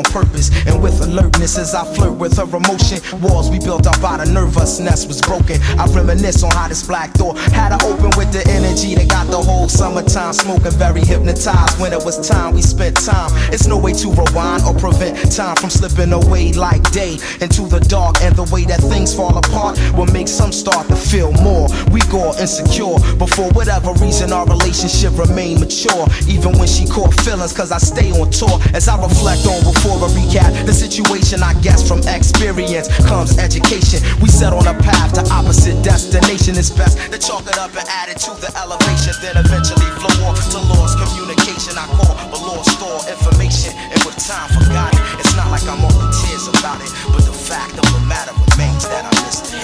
on purpose, and with alertness as I flirt with her emotion. Walls we built up the nervousness was broken. I reminisce on how this black door had to open with the energy that got the whole summertime smoking, very hypnotized. When it was time, we spent time. It's no way to rewind or prevent time from slipping away like day into the dark. And the way that things fall apart will make some start to feel more. weak or insecure, but for whatever reason, our relationship remained mature. Even when she caught feelings, cause I stay on tour. As I reflect on before a recap, the situation I guess from experience comes education. We set on a path to opposite destination. It's best to chalk it up and add it to the elevation, then eventually flow on to lost communication. I call but lost store information, and with time forgot it. It's not like I'm only tears about it, but the fact of the matter remains that I miss the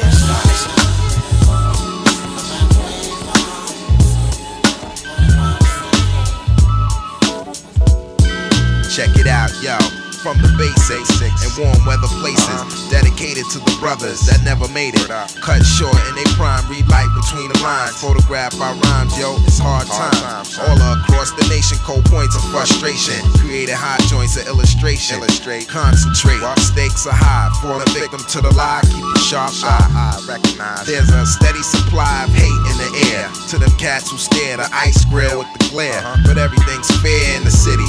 Check it out, yo from the basics and warm weather places. Dedicated to the brothers that never made it. Cut short in they prime, read light between the lines. Photograph our rhymes, yo, it's hard times. All across the nation, cold points of frustration. Created hot joints of illustration. Illustrate, concentrate. Stakes are high, falling victim to the lie. Keep a sharp eye. Recognize there's a steady supply of hate in the air. To them cats who stare the ice grill with the glare. Uh-huh. But everything's fair in the city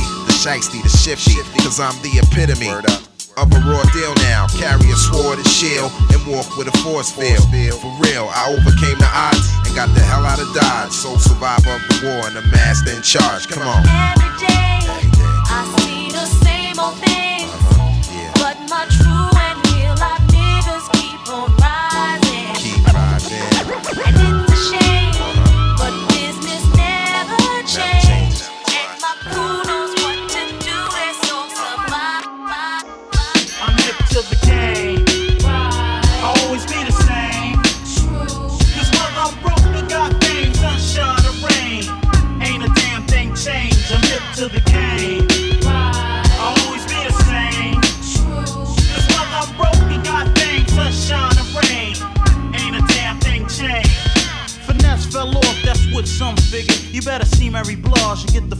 shiesty the shifty, cause I'm the epitome of a raw deal now. Carry a sword and shield and walk with a force field. For real, I overcame the odds and got the hell out of Dodge. Sole survivor of the war and the master in charge. Come on. Every day, Every day.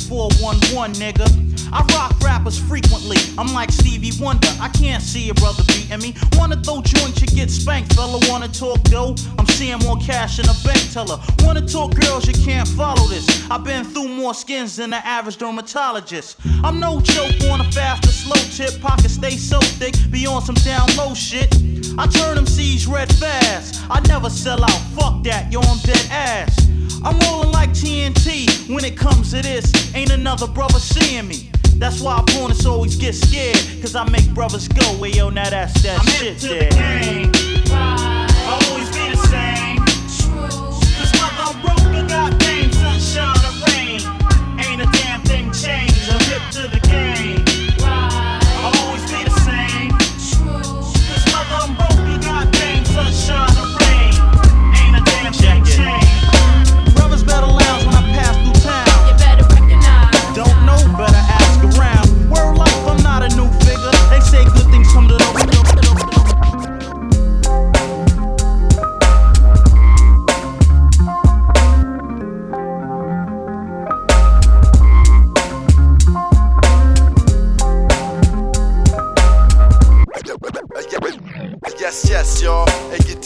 411, nigga. I rock rappers frequently. I'm like Stevie Wonder. I can't see a brother beating me. Wanna throw joints, you get spanked, fella. Wanna talk dough? I'm seeing more cash in a bank teller. Wanna talk girls, you can't follow this. I've been through more skins than the average dermatologist. I'm no joke on a fast or slow tip. Pockets stay so thick, be on some down low shit. I turn them C's red fast. I never sell out. Fuck that, yo, I'm dead ass. I'm rolling like TNT when it comes to this. Ain't another brother seeing me. That's why opponents always get scared. Cause I make brothers go, way yo, now that's that I'm shit there. The game. I'll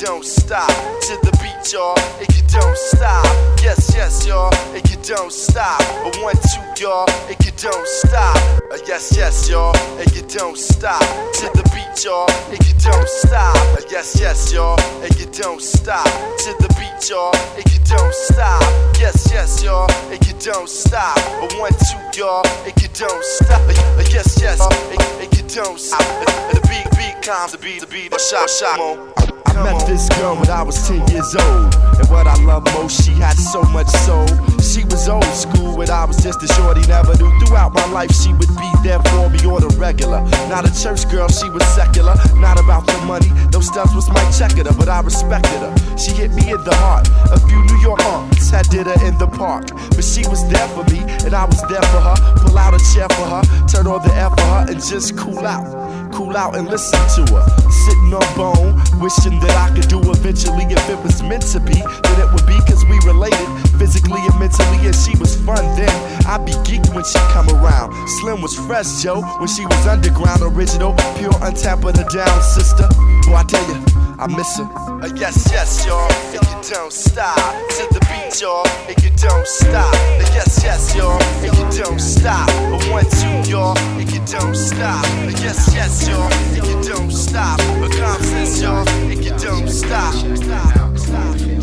don't stop to the beat, y'all, and you don't stop. Yes, yes, y'all, and you don't stop. A one, two, y'all, and you don't stop. Uh, yes, yes, y'all, and you don't stop to the beat, y'all, and you don't stop. Uh, yes, yes, y'all, and you don't stop to the beat, y'all, and you don't stop. Yes, yes, y'all, and you don't stop. A one, two, y'all, and you don't stop. Uh, yes, yes, and, and you don't stop. Uh, the beat, beat comes, the beat, the beat, the shot, shot. I met this girl when I was 10 years old. And what I love most, she had so much soul. She was old school when I was just a shorty, never knew. Throughout my life, she would be there for me on the regular. Not a church girl, she was secular. Not about the money, those stuff was my checker, but I respected her. She hit me in the heart. A few New York aunts had dinner in the park. But she was there for me, and I was there for her. Pull out a chair for her, turn on the air for her, and just cool out. Cool out and listen to her. Sitting on bone, wishing that I could do eventually if it was meant to be. Then it would be cause we related physically and mentally, and she was fun then. I'd be geeked when she come around. Slim was fresh, Joe, when she was underground, original, pure untapped with a down sister. Boy, I tell you, I miss her. Uh, yes, yes, y'all, and you don't stop. To the beat, y'all, and you don't stop. Uh, yes, yes, y'all, and you don't stop. Uh, one, two, y'all, and you don't stop. Uh, yes, yes, y'all, and you don't stop. A confidence, y'all, and you don't stop. Stop, stop.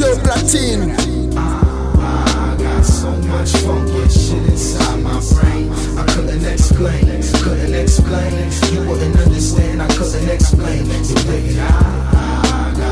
Joe Platine. I got so much funky shit inside my brain. I couldn't explain, couldn't explain. You wouldn't understand. I couldn't explain the way I, I got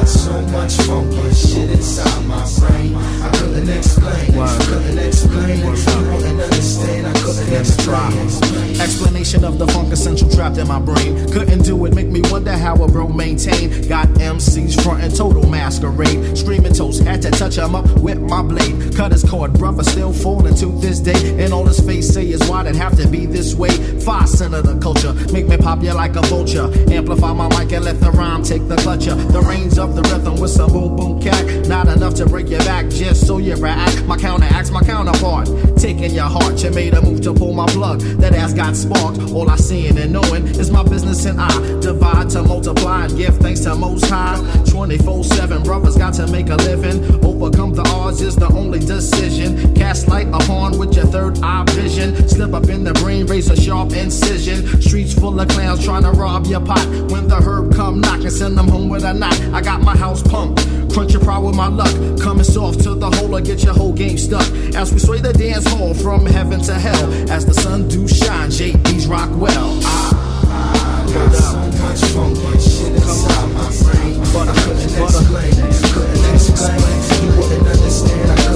so much funky shit inside my brain. I couldn't explain, couldn't explain. You wouldn't understand. I couldn't explain. Explanation of the funk essential trapped in my brain. Couldn't do it, make me wonder how a bro maintain. Got MCs frontin' total masquerade. Screaming toast, had to touch him up with my blade. Cut his cord, brother still falling to this day. And all his face say is why'd it have to be this way? Five cent of the culture, make me pop you like a vulture. Amplify my mic and let the rhyme take the clutcher. The range of the rhythm with some boom boom cack. Not enough to break your back, just so you react. My counteracts, my counterpart. Taking your heart, you made a move to pull my plug. That ass got sparked. All I seeing and knowing is my business and I divide to multiply and give thanks to Most High. 24 7, brothers got to make a living. Overcome the odds is the only decision. Cast light upon with your third eye vision. Slip up in the brain, raise a sharp incision. Streets full of clowns trying to rob your pot. When the herb come knocking, send them home with a knot. I got my house pumped. Crunch your pride with my luck. Coming soft to the hole or get your whole game stuck. As we sway the dance hall from heaven to hell. As the sun do shine, JD's rock well. I, I got so much funky shit inside my brain. But I couldn't explain, couldn't explain. You wouldn't understand,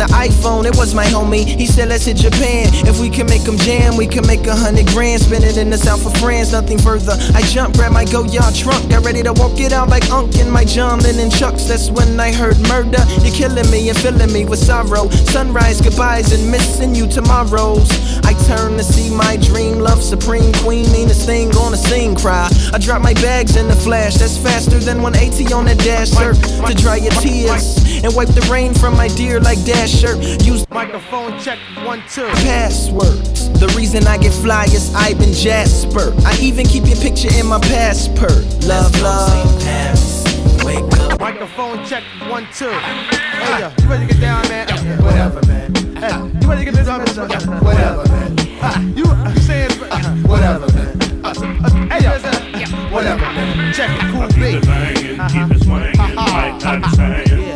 the iPhone. It was my homie. He said, let's hit Japan. If we can make them jam, we can make a hundred grand. Spend it in the south of France, nothing further. I jumped, grabbed my Goyard trunk. Got ready to walk it out like Unk in my John Lennon chucks. That's when I heard murder. You're killing me and filling me with sorrow. Sunrise goodbyes and missing you tomorrows. I turn to see my dream love supreme queen. Meanest thing on the scene cry. I drop my bags in the flash. That's faster than 180 on the dash shirt to dry your tears and wipe the rain from my dear like dash shirt. Use Microphone check one two. passwords. The reason I get fly is Ivan Jasper. I even keep your picture in my passport. Love, love. Wake up. Microphone check one two. Hey yo, you ready to get down, man? Whatever, man. Hey, you ready to get down, man? Whatever, man. You, you saying uh, whatever, man. Uh, uh, hey yo, whatever, man. Check it, cool beat. La la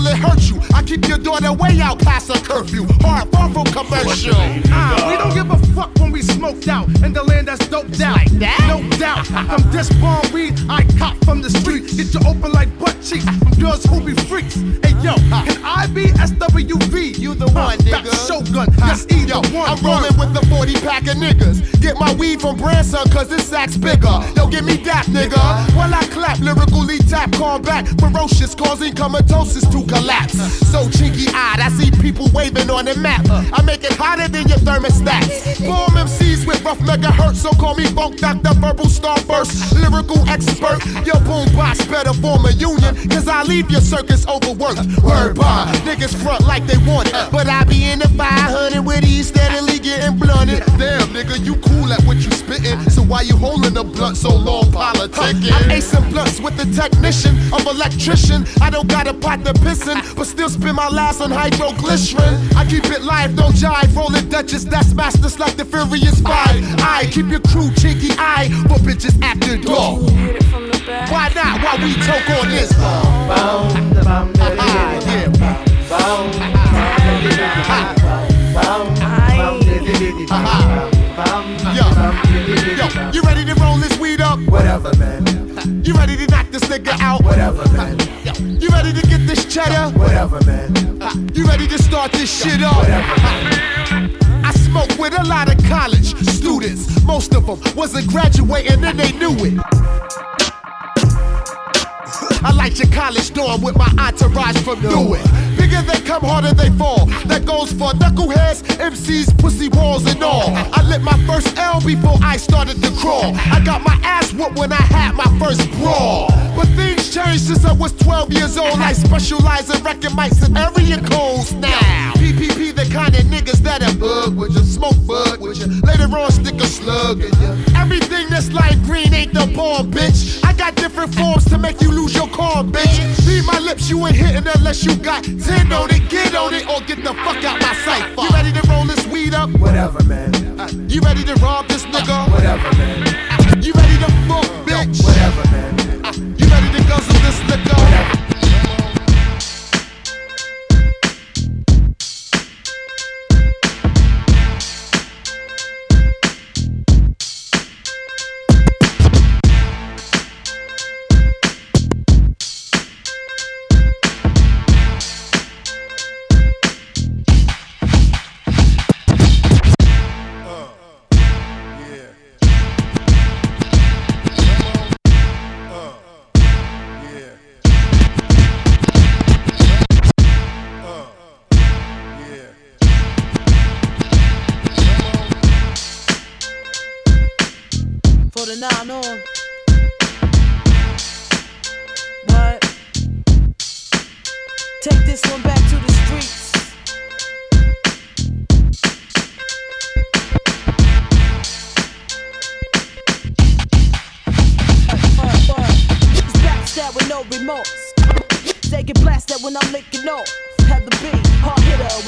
till it hurts you. I keep your daughter way out past her curfew. Hard, far from commercial. Ah, we don't give a fuck when we smoked out in the land that's doped out. No doubt. From this bomb weed I cop from the street. Get you open like butt cheeks. From niggas who be freaks. Hey yo, can I be SWV? You the one, Back nigga. Shogun, yes, either one. I'm rolling with the 40 pack of niggas. Get my weed from Branson, cause this sack's bigger. Yo, give me that, nigga. While I clap, lyrically tap, combat, ferocious, causing comatosis to collapse. So cheeky eyed, I see people waving on the map. I make it hotter than your thermostats. Bomb MCs with rough megahertz, so call me Funk Doctor, verbal starburst, lyrical expert. Your boombox better form a union, cause I leave your circus overworked. Word bar, niggas front like they want it, but I be in the 500 with these steadily getting blunted. Damn, nigga, you cool at what you spittin'. So why you holding the blunt so long, politicking? I'm acing blunts with the technician of electrician. I don't got a pot to pissin', but still spend my last on hydroglycerin. I keep it live, no jive. Rolling Duchess, that's masters like the Furious Five. I keep your crew cheeky eye, but bitches after dog. Why not? Why we talk on this? Ah. Start this shit up? I smoke with a lot of college students. Most of them wasn't graduating and they knew it. I like your college dorm with my entourage from Newark. Bigger they come, harder they fall. That goes for knuckleheads, MCs, pussy walls, and all. I lit my first L before I started to crawl. I got my ass whooped when I had my first brawl. Changed since I was 12 years old. I specialize in wrecking mics and area codes now. PPP, the kind of niggas that are bug with you, smoke bud with you. Later on, stick a slug in you. Everything that's light green ain't the bomb, bitch. I got different forms to make you lose your calm, bitch. Leave my lips, you ain't hitting unless you got 10 on it. Get on it or get the fuck out my sight. You ready to roll this weed up? Whatever, man. Uh, you ready to rob this nigga? Whatever, man. You ready to fuck, bitch? Whatever,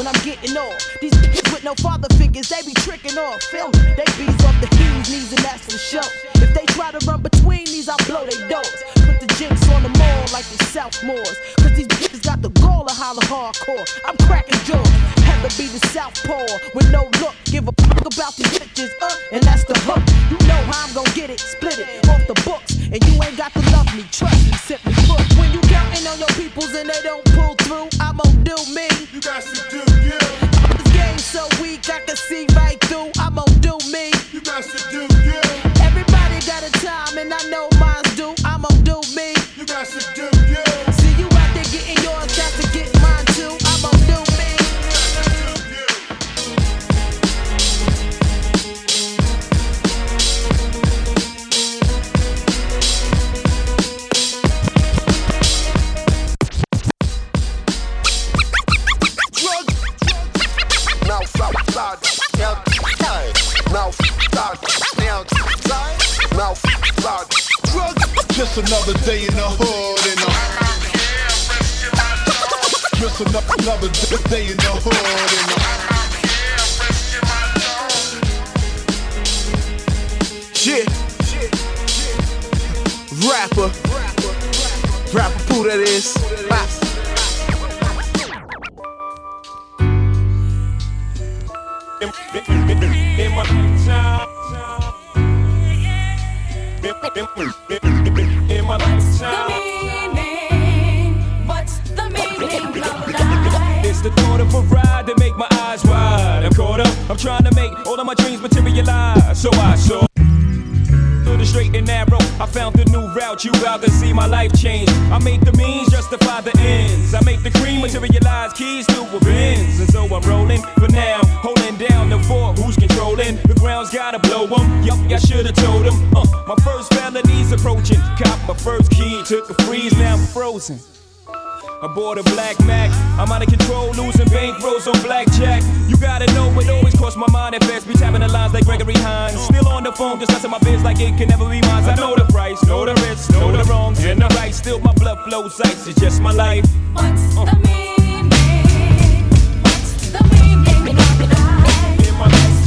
when I'm getting off. These bitches with no father figures, they be tricking off. Feel it. They bees off the keys, knees, and that's for sure. If they try to run between these, I'll blow they doors. Put the jinx on them all like they Southmores. Cause these bitches got the gall to holler hardcore. I'm cracking jaws. Have to be the Southpaw with no look. Give a fuck about these bitches, uh, and that's the hook. You know how I'm gonna get it, split it off the books. And you ain't got to love me, trust me, simply Just another day in the hood and I'm Just another, day in the hood and Yeah. Rapper. Rapper who that is my. The meaning, what's the meaning? It's the thought of a ride that make my eyes wide. I'm caught up, I'm trying to make all of my dreams materialize. So I saw the straight and narrow. I found the new route, you about to see my life change. I make the means justify the ends. I make the cream materialize keys to Benz. And so I'm rolling for now, holding down the fort. Who's controlling? The ground's gotta blow them. Yup, I should've told them. Uh, my first felony's approaching. Cop my first key, took a freeze, now I'm frozen. I bought a black Mac. I'm out of control, losing bankrolls on blackjack. You gotta know it always crossed my mind at first. Be tapping the lines like Gregory Hines. Still on the phone, discussing my biz like it can never be mine. I know the price, know the risk, know the wrongs, and the right. Still my blood flows ice. It's just my life. What's the uh. meaning? What's the meaning of life?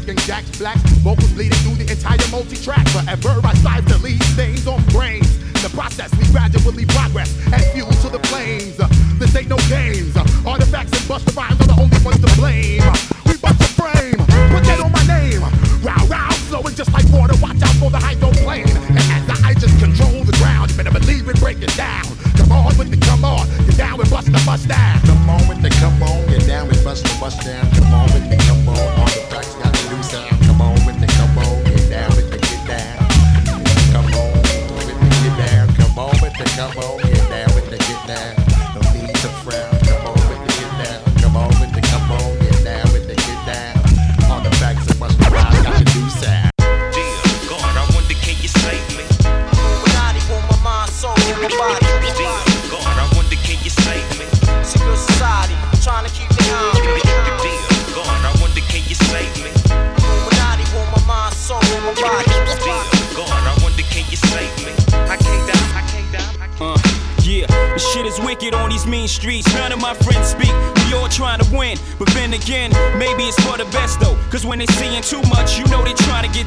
Faking jacks, black. vocals bleeding through the entire multi-track. Forever I strive to leave stains on brains. The process, we gradually progress and fuel to the flames. This ain't no games. Artifacts and Busta Rhymes are the only ones to blame. We bust the frame, put that on my name. Row, row, flowing just like water. Watch out for the hydroplane. And as I just control the ground, you better believe it, break it down. Come on with the come on, get down Busta Bust down. Come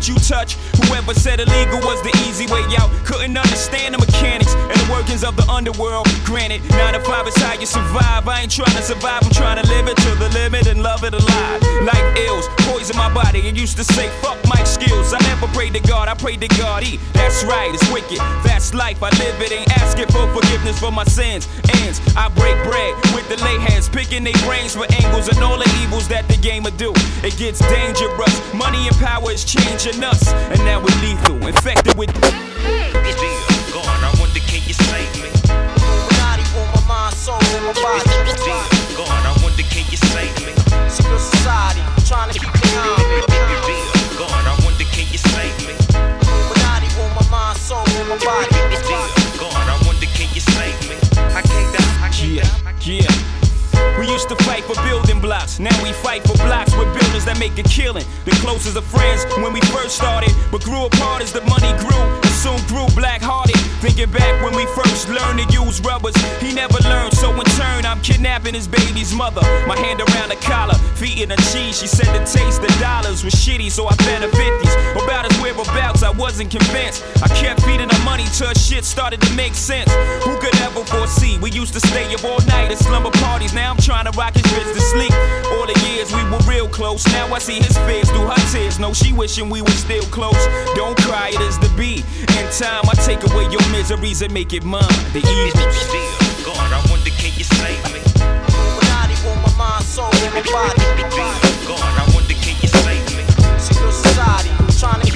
get you touch. Whoever said illegal was the easy way out, couldn't understand the mechanics and the workings of the underworld. Granted, 9 to 5 is how you survive. I ain't trying to survive, I'm trying to live it to the limit and love it alive. Life ills, poison my body. I used to say, fuck my prayed to God, I prayed to God. E. That's right, it's wicked. That's life, I live it. Ain't asking for forgiveness for my sins. Ends, I break bread with the lay heads, picking their brains for angles and all the evils that the game will do. It gets dangerous. Money and power is changing us, and now we're lethal, infected with. Buildings that make a killing. The closest of friends when we first started, but grew apart as the money grew and soon grew black hearted. Thinking back when we first learned to use rubbers, he never learned, so in turn, I'm kidnapping his baby's mother. My hand around the collar, feet in the cheese. She said the taste of dollars was shitty, so I fed her 50s. About his whereabouts, I wasn't convinced. I kept feeding her money till her shit started to make sense. Who could ever foresee? We used to stay up all night at slumber parties. Now I'm trying to rock his bitch to sleep. All the years we were real close. Now I see his face through her tears. No, she wishing we were still close. Don't cry, it is the beat. In time, I take away your miseries and make it mine. The evening. Still, God, I wonder can you save me? Illuminati want my mind, soul, and my body. God, I wonder can you save me? Secret society, trying to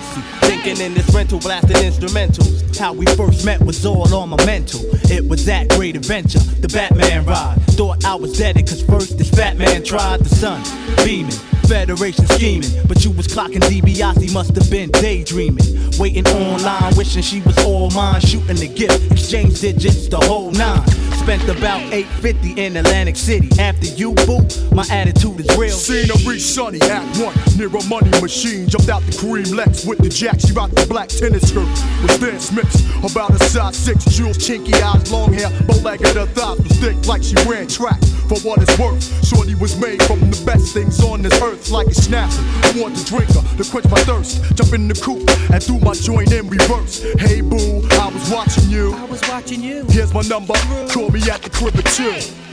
Stacy. Thinking in this rental, blasted instrumentals. How we first met was all on my mental. It was that great adventure, the Batman ride. Thought I was dead, cause first this fat man tried the sun, beaming. Federation scheming, but you was clocking DiBiase, must have been daydreaming. Waiting online, wishing she was all mine, shooting the gift, exchange digits, the whole nine. Spent about 850 in Atlantic City. After you, boo, my attitude is real. Seen her reach Sunny at one near a money machine. Jumped out the cream Lex with the jack. She rocked the black tennis skirt with Stan Smiths. About a size six, jewels, chinky eyes, long hair, bow-legged. Her thighs was thick like she ran track. For what it's worth, Shorty was made from the best things on this earth, like a snapper. I want to drink her to quench my thirst. Jump in the coupe and do my joint in reverse. Hey boo, I was watching you. I was watching you. Here's my number. Call me at the crib at two.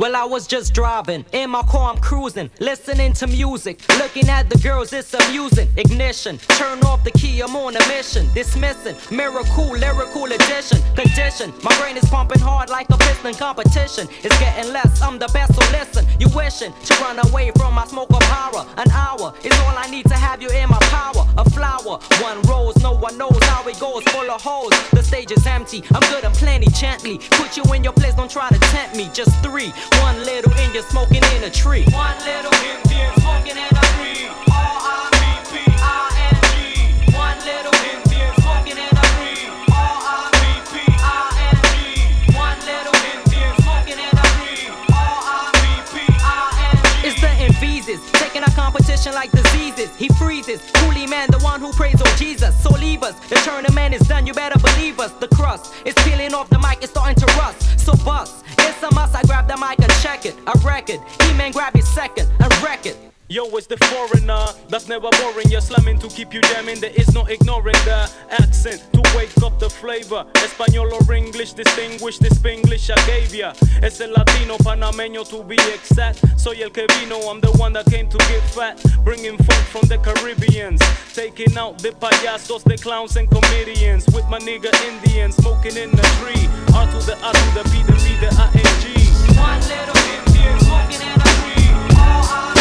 Well, I was just driving. In my car, I'm cruising. Listening to music. Looking at the girls, it's amusing. Ignition. Turn off the key, I'm on a mission. Dismissing. Miracle, lyrical addition. Condition. My brain is pumping hard like a piston competition. It's getting less, I'm the best, so listen. You wishing to run away from my smoke of horror. An hour is all I need to have you in my power. A flower. One rose, no one knows how it goes. Full of holes. The stage is empty. I'm good and plenty. Gently. Put you in your place, don't try to tempt me. Just three. One little Indian smoking in a tree. One little Indian smoking in a tree. R-I-P-P-I-N-G. One little Indian smoking in a tree. R-I-P-P-I-N-G. One little Indian smoking in a tree. R-I-P-P-I-N-G. It's the Invises, taking our competition like diseases. He freezes. Coolie man, the one who prays on Jesus. So leave us. The tournament is done, you better believe us. The crust is peeling off the mic, it's starting to rust. So bust. It's a must, I grab the mic and check it. A record. He-Man grab his second and wreck it. Yo, it's the foreigner that's never boring. You're slamming to keep you jamming. There is no ignoring the accent to wake up the flavor. Espanol or English, distinguish this English I gave ya. Es el latino panameño to be exact. Soy el que vino, I'm the one that came to get fat. Bringing folk from the Caribbeans. Taking out the payasos, the clowns and comedians. With my nigga Indians, smoking in the tree. R to the R to the P, the B, the I-N-G. One little Indian smoking in a tree. R-I-P-P-I-N-G.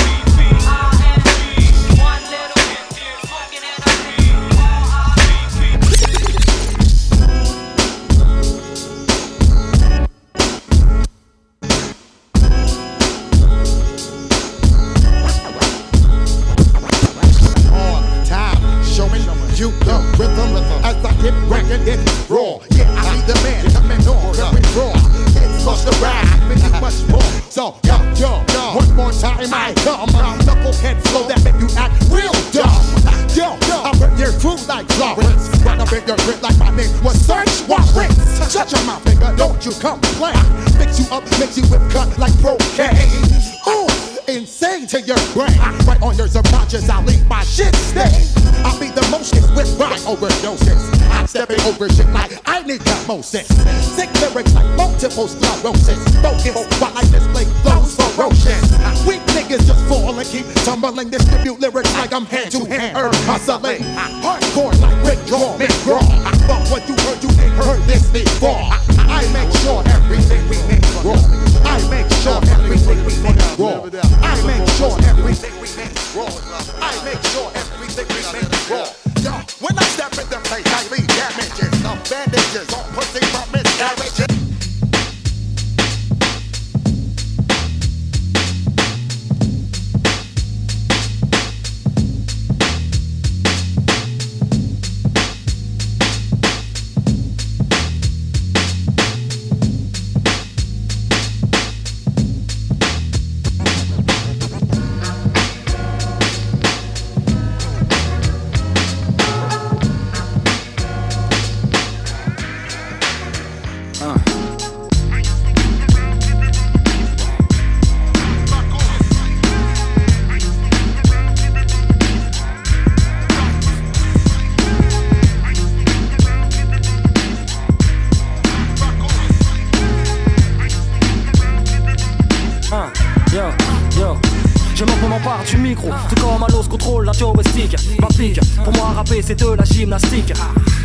Comme l'os contrôle la joystick. Ma pique, pour moi rapper c'est de la gymnastique.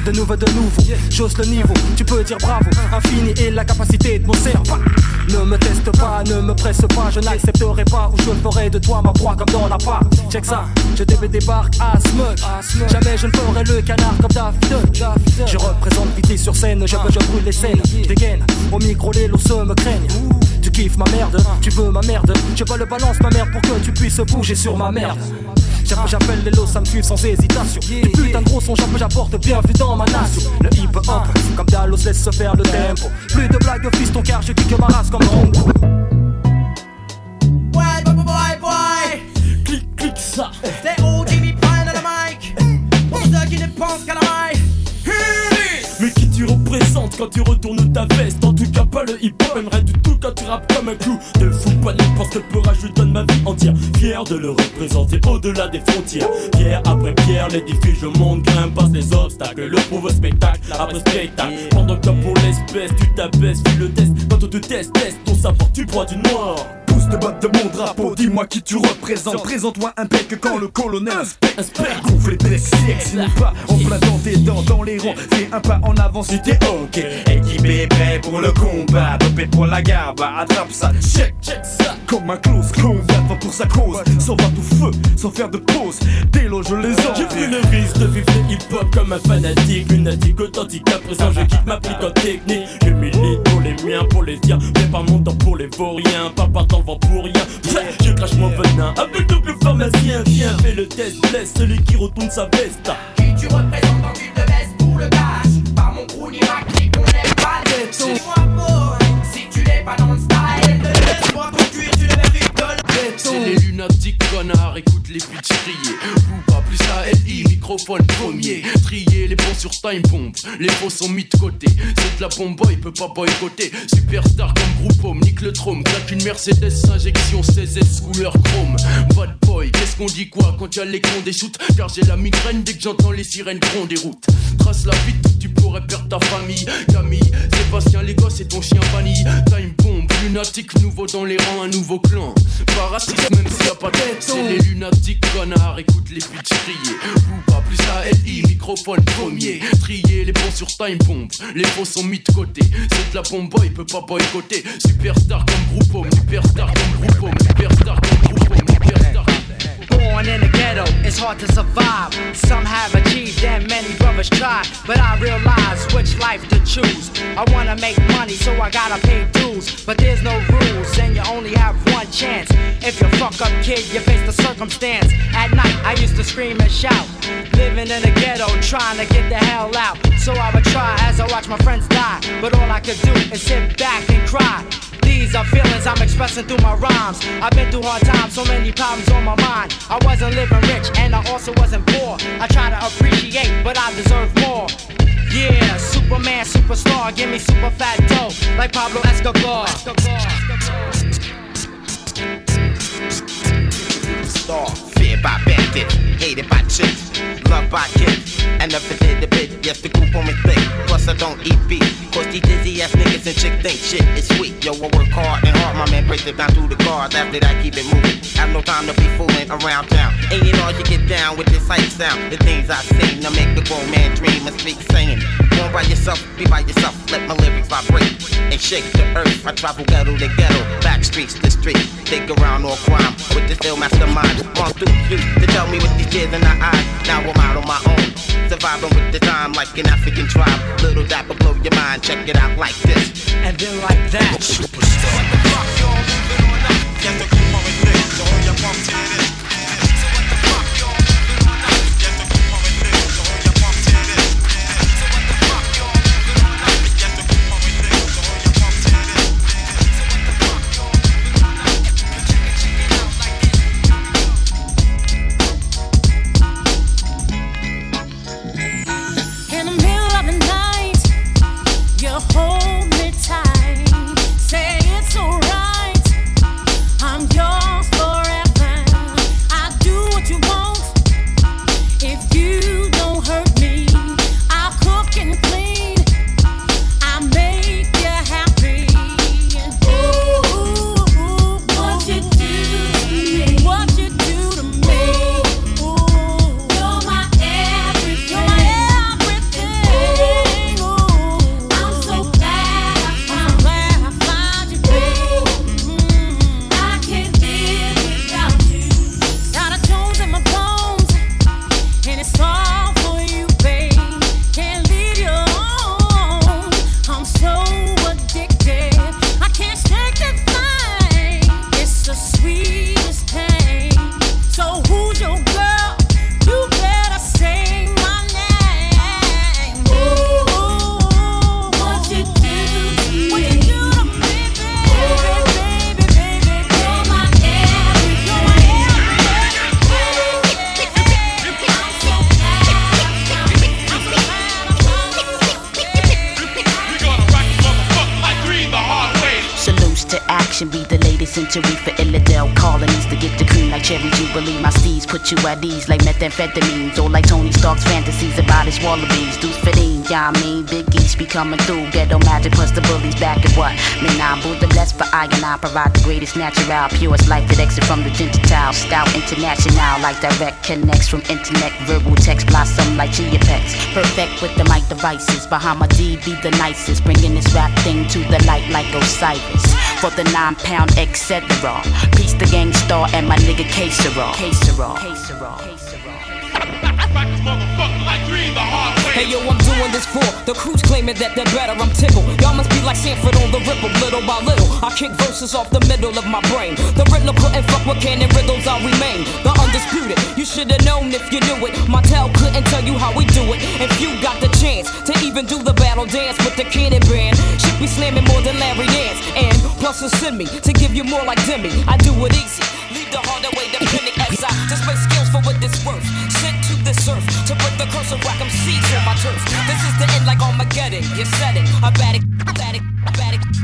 De nouveau, de nouveau, j'ose le niveau, tu peux dire bravo. Infini est la capacité de mon cerveau. Ne me teste pas, ne me presse pas, je n'accepterai pas ou je ferai de toi ma proie comme dans la part. Check ça, je TV débarque à smug. Jamais je ne ferai le canard comme Daffy Je représente pitié sur scène, je veux, je brûle les scènes. Dégaine, au micro les lots se me craignent. Tu kiffes ma merde, tu veux ma merde. Je veux le balance ma merde pour que tu puisses bouger sur ma merde. J'appelle, j'appelle les lots, ça me suit sans hésitation. Du putain de gros son, j'apporte bienvenue dans ma nation. Le hip hop, comme Dallos laisse se faire le tempo. Plus de blagues, fiston, car je kick ma race comme Rongo. Ouais, boy, boy, boy, boy. Clic, clic, ça. C'est où Jimmy prenne le mic? Pour ceux qui ne pensent qu'à la maille. Mais qui tu représentes quand tu retournes ta veste En tout cas pas le hip hop aimerait du tout quand tu rappes comme un clou. Ne fous pas n'importe peur, je donne ma vie entière. Fier de le représenter au-delà des frontières. Pierre après pierre, l'édifice je monte, grimpe, passe les obstacles. Le pauvre spectacle après spectacle. Pendant que pour l'espèce tu t'abaisses, tu le test Quand on te teste, teste ton savoir, tu bois du noir De botte de mon drapeau, dis-moi qui tu représentes. Présente-toi un bec quand le colonel inspecte. Gonfle les pecs, pas, en plein dans tes dents, dans les rangs. Fais un pas en avant si t'es ok. Équipé, prêt pour le combat, dopé pour la garba. Attrape ça, check, check ça. Comme un close combat, va pour sa cause. Sans voir tout feu, sans faire de pause. Déloge les autres. J'ai pris le risque de vivre le hip-hop comme un fanatique Lunatique, authentique, à présent je quitte ma en technique Je milite pour les miens, pour les tiens Mais pas mon temps pour les vauriens Pas partant le pour rien. Je crache mon venin. Avec double pharmacien Viens, fais le test, blesse celui qui retourne sa veste. Qui tu représentes quand tu te baisses pour le cash Par mon crew Irakli qu'on aime pas le boy, si tu n'es pas dans le C'est les lunatiques connards, écoute les bitches crier. Booba plus ALI, microphone premier. Trier les bons sur time bomb, les faux sont mis de côté. C'est de la bombe, il peut pas boycotter. Superstar comme groupe home, nique le trône. Claque une Mercedes injection 16S couleur chrome. Bad boy, qu'est-ce qu'on dit quoi quand y'a les cons des shoots? Car j'ai la migraine dès que j'entends les sirènes grondes des routes. Trace la vite, tu pourrais perdre ta famille. Camille, Sébastien, les gosses et ton chien banni. Time bomb, lunatique, nouveau dans les rangs, un nouveau clan. Parasite, même s'il y a pas de tête, c'est les lunatiques connards. Écoute les bitches crier. Booba plus ALI, microphone premier. Trier les bons sur time bomb, les faux sont mis de côté. C'est de la bombe, il peut pas boycotter. Superstar comme groupe home, superstar comme groupe home, superstar comme groupe superstar. Born in the ghetto, it's hard to survive. Some have achieved and many brothers try. But I realize which life to choose. I wanna make money, so I gotta pay dues. But there's no rules, and you only have one chance. If you fuck up, kid, you face the circumstance. At night, I used to scream and shout. Living in the ghetto, trying to get the hell out. So I would try as I watch my friends die. But all I could do is sit back and cry. These are feelings I'm expressing through my rhymes. I've been through hard times, so many problems on my mind. I wasn't living rich and I also wasn't poor. I try to appreciate, but I deserve more. Yeah, Superman, superstar, give me super fat dough like Pablo Escobar. Star, feared by bandits, hated by chicks, loved by kids, and never did a bit. Yes, the group on me thick, plus I don't eat beef. Cause these dizzy ass niggas and chick think shit is sweet. Yo, I work hard and hard, my man breaks it down through the cards. After that, keep it moving. Have no time to be fooling around town. Ain't it all you get down with this hype sound? The things I seen to make the grown man dream and speak saying. Go by yourself, be by yourself, let my lyrics vibrate and shake the earth. I travel ghetto to ghetto, back streets to street, dig around all crime with this ill mastermind. Gone through you to tell me with these tears in my eyes. Now I'm out on my own, surviving with the time like an African tribe. Little dapper blow your mind, check it out like this, and then like that. Superstar. Coming through. Ghetto magic plus the bullies back at what? Man, I'm the less for I and I provide the greatest natural, purest life that exit from the gentile. Scout international, like direct connects from internet, verbal text blossom like chia pets. Perfect with the mic devices, Bahamadia be the nicest, bringing this rap thing to the light like Osiris. For the nine pound etc. Peace the Gang Starr and my nigga K-Sera. K-Sera. Hey yo, I'm doing this for the crews claiming that they're better. I'm tickled. Y'all must be like Sanford on the ripple, little by little. I kick verses off the middle of my brain. The Riddler couldn't fuck with cannon riddles. I'll remain the undisputed. You should have known if you knew it. My tell couldn't tell you how we do it. If you got the chance to even do the battle dance with the cannon band, should be slamming more than Larry Nance. And plus, to send me to give you more like Demi. I do it easy. Leave the harder way depending as I display skills for what this worth. To break the curse of rock 'em seeds on my turf. This is the end like Armageddon. You said it. I bet it. I bet it. Bet it.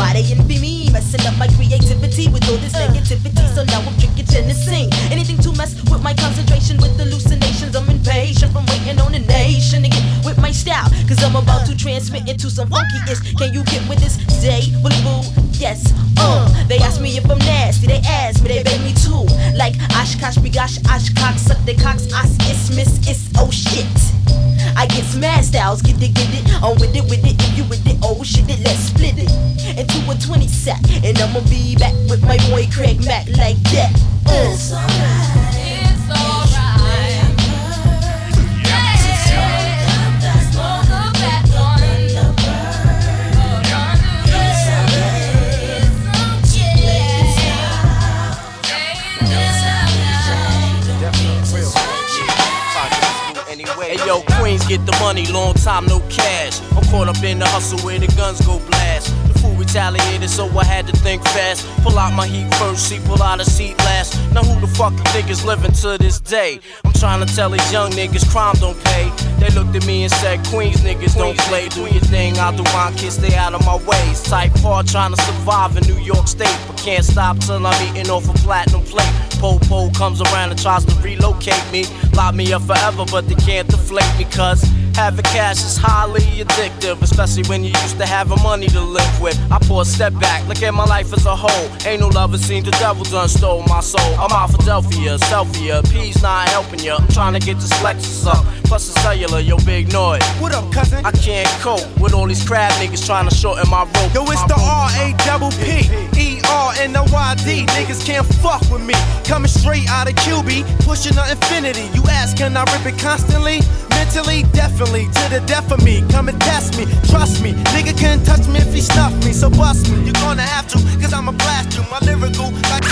Why they envy me? Messing up my creativity with all this negativity. So now I'm drinking Tennessee. Anything to mess with my concentration with hallucinations. I'm impatient from waiting on the nation to get with my style. Cause I'm about to transmit into some funky ish. Can you get with this day? Boo boo, yes. Uh, they ask me if I'm nasty. They ask me, they beg me too. Like Oshkosh, bigosh, Oshkosh, suck their cocks, os, is, miss, is, oh shit. I get smashed styles, get it, get it. I'm with it, with it. If you with it, oh shit it, let's split it into a 20 sack. And I'ma be back with my boy Craig Mack like that. Uh. Get the money, long time no cash. I'm caught up in the hustle where the guns go blast. The fool retaliated, so I had to think fast. Pull out my heat first, see, pull out a seat last. Now who the fuck you think is living to this day? I'm trying to tell these young niggas crime don't pay. They looked at me and said, Queens niggas don't play. Do your thing, I'll do mine, kids stay out of my ways. Type hard trying to survive in New York State, but can't stop till I'm eating off a platinum plate. Po-po comes around and tries to relocate me. Lock me up forever, but they can't deflate me, cause having cash is highly addictive, especially when you used to having money to live with. I pull a step back, look at my life as a whole. Ain't no love, lover seen the devil done stole my soul. I'm out Philadelphia, selfie, P's not helping ya. I'm trying to get this Lexus up. Plus the cellular, yo, Big Noyd. What up, cousin? I can't cope with all these crab niggas trying to shorten my rope. Yo, it's the. R A double P E R N O Y D. Niggas can't fuck with me. Coming straight out of QB, pushing the Infiniti. You ask, can I rip it constantly? Mentally, definitely, to the death of me. Come and test me, trust me. Nigga can't touch me if he stuff me, so bust me. You're gonna have to, cause I'ma blast you. My lyrical, like.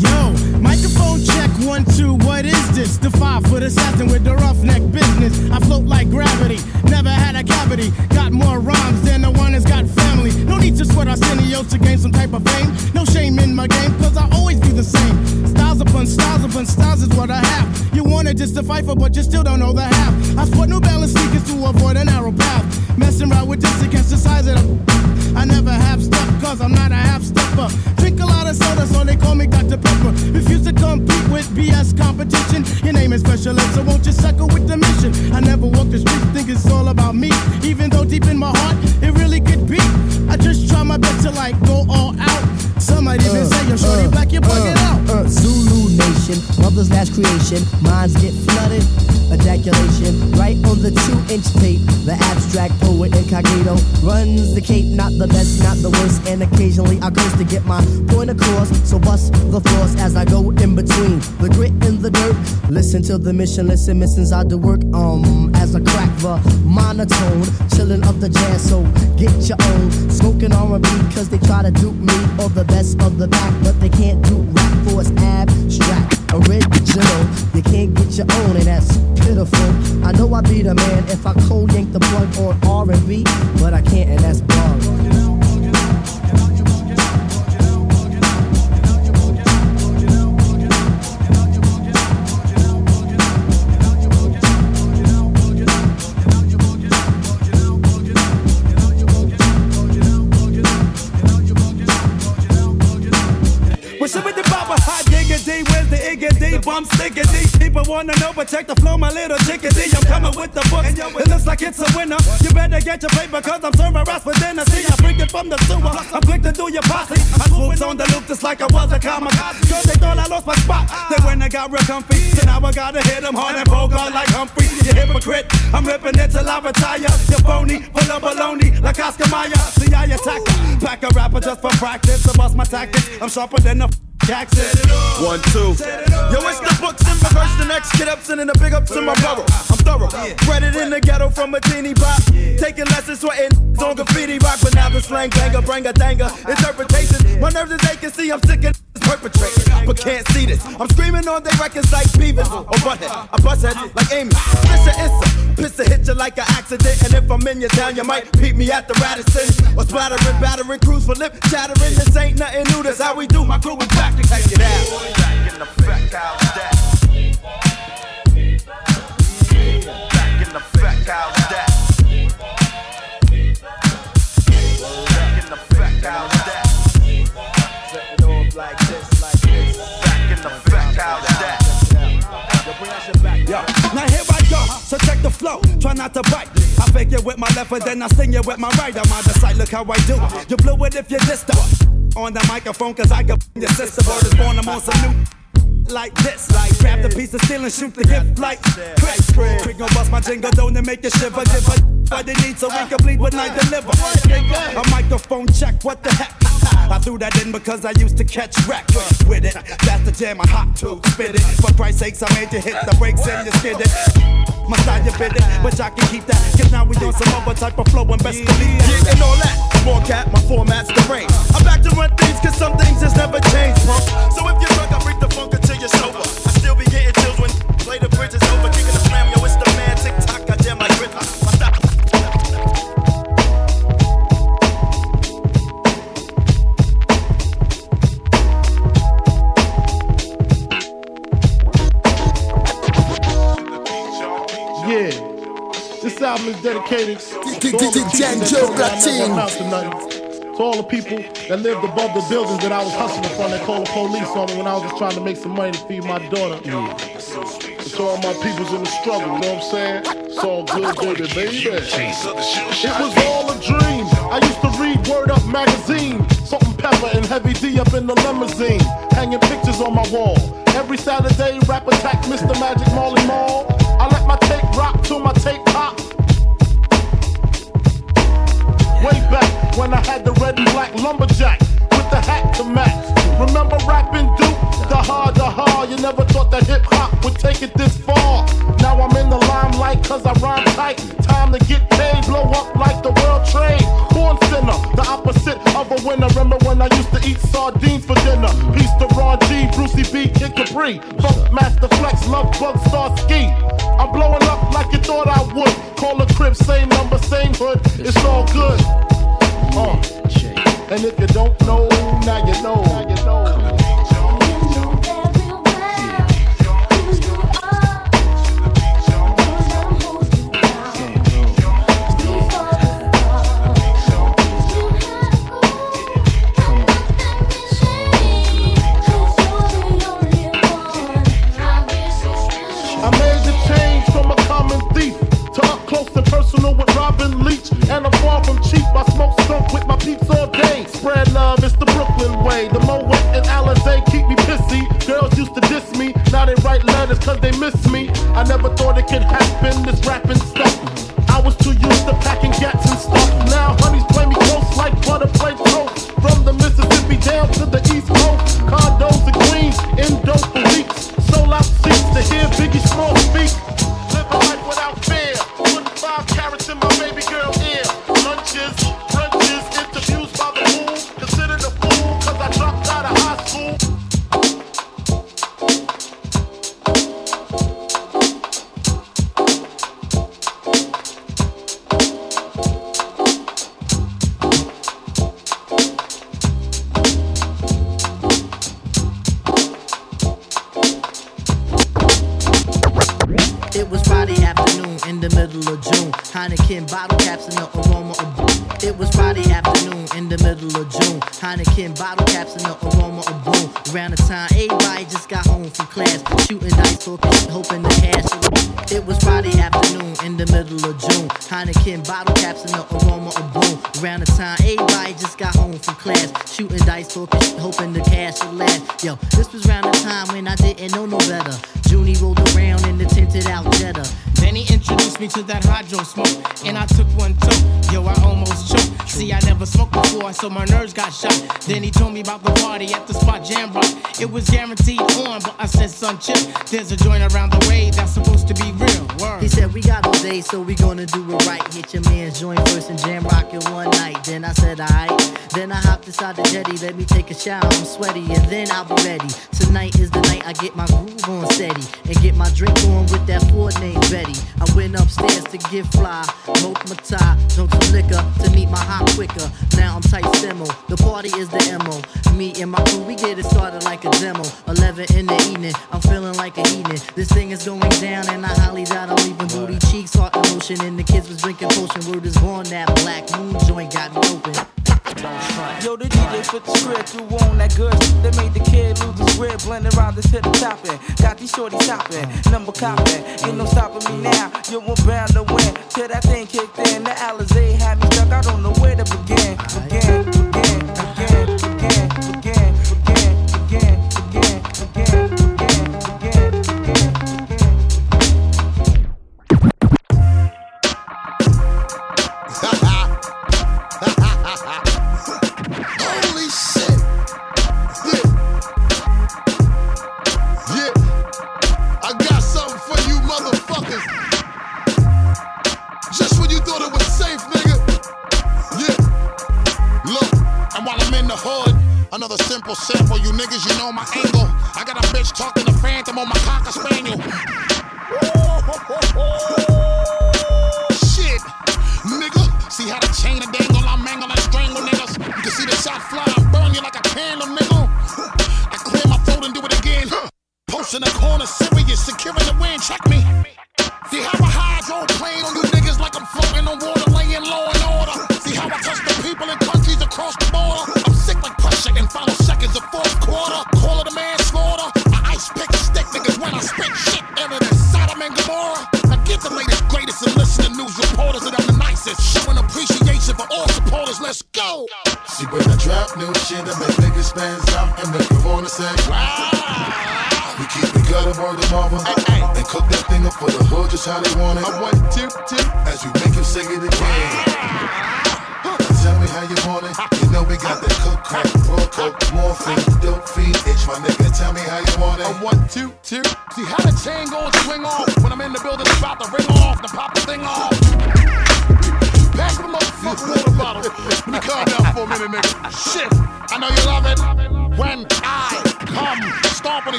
Yo, microphone check one, two. What is this? The five foot assassin with the roughneck business. I float like gravity, never had a cavity. Got more rhymes than the Winans got family. No need to sweat Arsenio to gain some type of fame. No shame in my game, cause I always be the same. Styles upon styles upon styles is what I have. You wanna fight for, but you still don't know the half. I sport New Balance sneakers to avoid a narrow path. Messing around with this against the size of the. I never have step, cause I'm not a half stepper. Drink a lot of soda, so they call me Dr. Pepper. Refuse to compete with BS competition. Your name is special so won't you suckle with the mission? I never walk the street, think it's all about me. Even though deep in my heart, it really could be. I just try my best to like go all out. Some might even uh, say, yo, shorty uh, black, you bug it uh, out. Uh, Zulu Nation, mother's last creation. Minds get flooded, ejaculation. Right on the two inch tape, the abstract poet incognito runs the cape, not the best, not the worst. And occasionally I curse to get my point across. So bust the floors as I go in between the grit and the dirt. Listen to the mission, listen, missions I do work. Um, as I crack the monotone, chilling up the jazz. So get your own smoking R&B, cause they try to dupe me or the best of the back, but they can't do rap it's abstract. Original, you can't get your own, and that's pitiful. I know I'd be the man if I cold yank the plug on R&B, but I can't, and that's bar. Iggity? Bum stickity. People wanna know, but check the flow, my little chickadee. I'm coming with the books. It looks like it's a winner. You better get your paper, cause I'm serving rats for dinner. See, I'm freaking from the sewer. I'm quick to do your posse. I swooped on the loop just like I was a kamikaze. Cause they thought I lost my spot. Then when I got real comfy, so now I gotta hit them hard and bogart like Humphrey. You hypocrite. I'm ripping it till I retire. You phony, full of baloney like Oscar Mayer. See, I attack. Pack a rapper just for practice. So bust my tactics. I'm sharper than a One, two. Yo, it's the books in reverse, the next kid up, sending the big ups to my borough. I'm thorough. Bred it in the ghetto from a teeny pop. Taking lessons, sweating on graffiti rock, but now the slang banger, bring a danger. Interpretation, my nerves is aching, see I'm sick and perpetrating, but can't see this. I'm screaming on their records like Beavis or Butthead. I bust heads like Amy. Fisher Issa, piss hit you like an accident, and if I'm in your town, you might peep me at the Radisson or splattering, battering, crews for lip chattering. This ain't nothing new. That's how we do. My crew is back to take it out. Back in effect, how's that? Back in that? To bite. I fake it with my left and then I sing it with my right. I'm on the side, look how I do. You blew it if you dissed up. On the microphone, cause I can your sister. Word is born, I'm on some new. Like this. Like grab the piece of steel and shoot the hip like Chris. Quick gon' bust my jingle down and make you shiver. Give a what they need so complete what I deliver. A microphone check, what the heck? I threw that in because I used to catch wreck with it. That's the jam I hot to spit it. For Christ's sakes, I made you hit the brakes and you skid it. My style you bit it, but I can keep that. Cause now we on some other type of flow and best believe that. Yeah, and all that. More cat, my format's the rain. I'm back to run things cause some things just never change, punk. So if you're drunk, I bring the funk until you're sober. I still be getting chills when play the bridges over. Kicking the slam, yo, it's the man. Tick tock, I jam like rhythm. My style. Yeah. This album is dedicated to all the people that Joe to all the people that lived above the buildings that I was hustling from that called the police on me when I was just trying to make some money to feed my daughter. To all my peoples in the struggle, you know what I'm saying? It's all good, baby, baby. It was all a dream. I used to read Word Up magazine. Salt-N-Pepa and heavy D up in the limousine. Hanging pictures on my wall. Every Saturday, rap attack Mr. Magic Marley Marl. I let my tape rock till my tape Way back when I had the red and black lumberjack the hat to match. Remember rapping Duke? The hard, the hard. You never thought that hip hop would take it this far. Now I'm in the limelight cause I rhyme tight. Time to get paid, blow up like the world trade. Born sinner, the opposite of a winner. Remember when I used to eat sardines for dinner? Peace to Ron G, Brucey B, Kid Capri. Funkmaster Flex, Love Bug, Starski. I'm blowing up like you thought I would. Call a crib, same number, same hood. It's all good. Uh. And if you don't know, now you know. Now you know. And I'm far from cheap. I smoke skunk with my peeps all day. Spread love, it's the Brooklyn way. The Moet and Alizé keep me pissy. Girls used to diss me, now they write letters cause they miss me. I never thought it could happen, this rapping stuff. I was too used to packing gats and stuff. Now honeys play me close like butter play toast. From the Mississippi down to the East Coast. Condos and Queens, in dope for weeks. Sold out seats to hear Biggie Small speak. Live a life without fear. So my nerves got shot. Then he told me about the party at the spot Jam Rock. It was guaranteed on, but I said, son, chill. There's a joint around the way that's supposed to be real. Word. He said, We got all day, so we gonna do it right. Hit your man's joint first and jam rock it one night. Then I said, Alright. Then I hopped inside the jetty, let me take a shower. I'm sweaty, and then I'll be ready. Tonight is the night I get my groove on steady get my drink on with that Ford named Betty. I went upstairs to get fly, smoke my tie, drunk some liquor to meet my hot quicker. Now I'm tight simo. The party is the MO. Me and my crew, we get it started like a demo. 11 in the evening, I'm feeling like a heathen. This thing is going down, and I highly doubt I'm leaving booty cheeks, heart in motion, and the kids was drinking potion. Word is born, that With the script, do on that good. They made the kid lose his grip, blending around this hip topping. Got these shorty topping, number copping. Ain't no stopping me now, you were bound to win. Till that thing kicked in, the Alizé had me stuck, I don't know where to begin. Begin, begin, begin, begin, begin, begin, begin, begin, begin.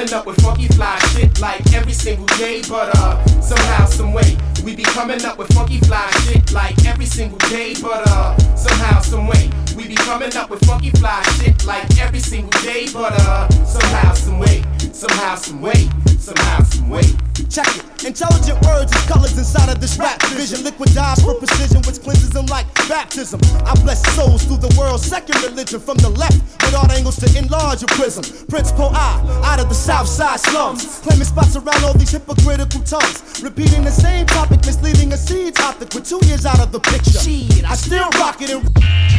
Coming up with funky fly shit like every single day. But uh, somehow, some way, we be coming up with funky fly shit like every single day. But uh, somehow, some way, we be coming up with funky fly shit like every single day. But uh, somehow, some way, somehow, some way, somehow, some way. Check it. Intelligent words is colors inside of this rap vision. Liquid dies for precision, which cleanses them like baptism. I bless souls through the world's second religion from the left, with odd angles to enlarge your prism. Prince Po I, out of the south side slums, claiming spots around all these hypocritical tongues. Repeating the same topic, misleading a seed topic with two years out of the picture. I still rock it and.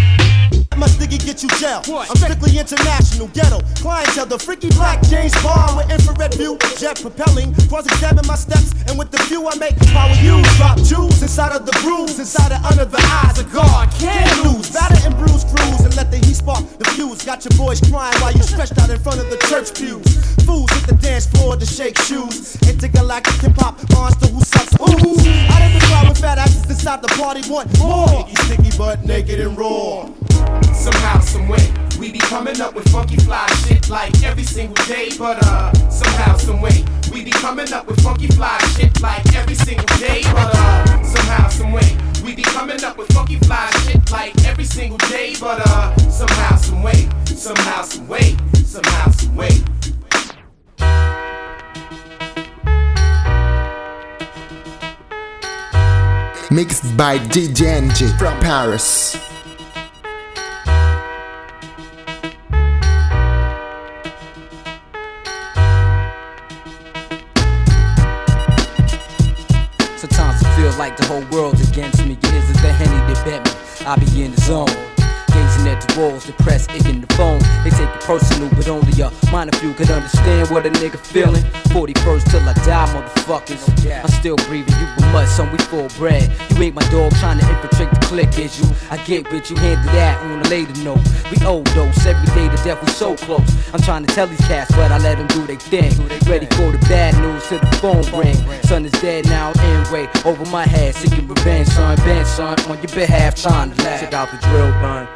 My sticky get you jail. I'm strictly international, ghetto. Clientele, the freaky black James Bond with infrared view, jet propelling. Cross examine my steps, and with the view I make, power use. Drop jewels inside of the grooves, inside of under the eyes of God. Can't lose. Batter and bruise crews, and let the heat spark the fuse. Got your boys crying while you stretched out in front of the church pews. Fools hit the dance floor to shake shoes. Intergalactic hip hop monster who sucks. Ooh, out of the crowd with fat asses inside the party want more. Sticky, sticky, but naked and raw. Somehow, some way, we be coming up with funky fly shit like every single day. But uh, somehow, some way, we be coming up with funky fly shit like every single day. But uh, somehow, some way, we be coming up with funky fly shit like every single day. But uh, somehow, some way, somehow, some way, somehow, some way. Mixed by DJ from Paris. Like the whole world's against me. It isn't the henny that bet me. I be in the zone. At the walls, the press, icking the phone. They take it personal, but only a minor few could understand what a nigga feeling. 41st till I die, motherfuckers. Oh, I'm still breathing, you but mud, son, we full bread. You ain't my dog trying to infiltrate the clique, is you? I get, but you handle that on a later note. We old dose, every day to death, we so close. I'm trying to tell these cats, but I let them do their thing. Ready for the bad news till the phone ring. Son is dead now, anyway, over my head, seeking revenge, son. Ben, son, on your behalf, trying to laugh. Check out the drill done,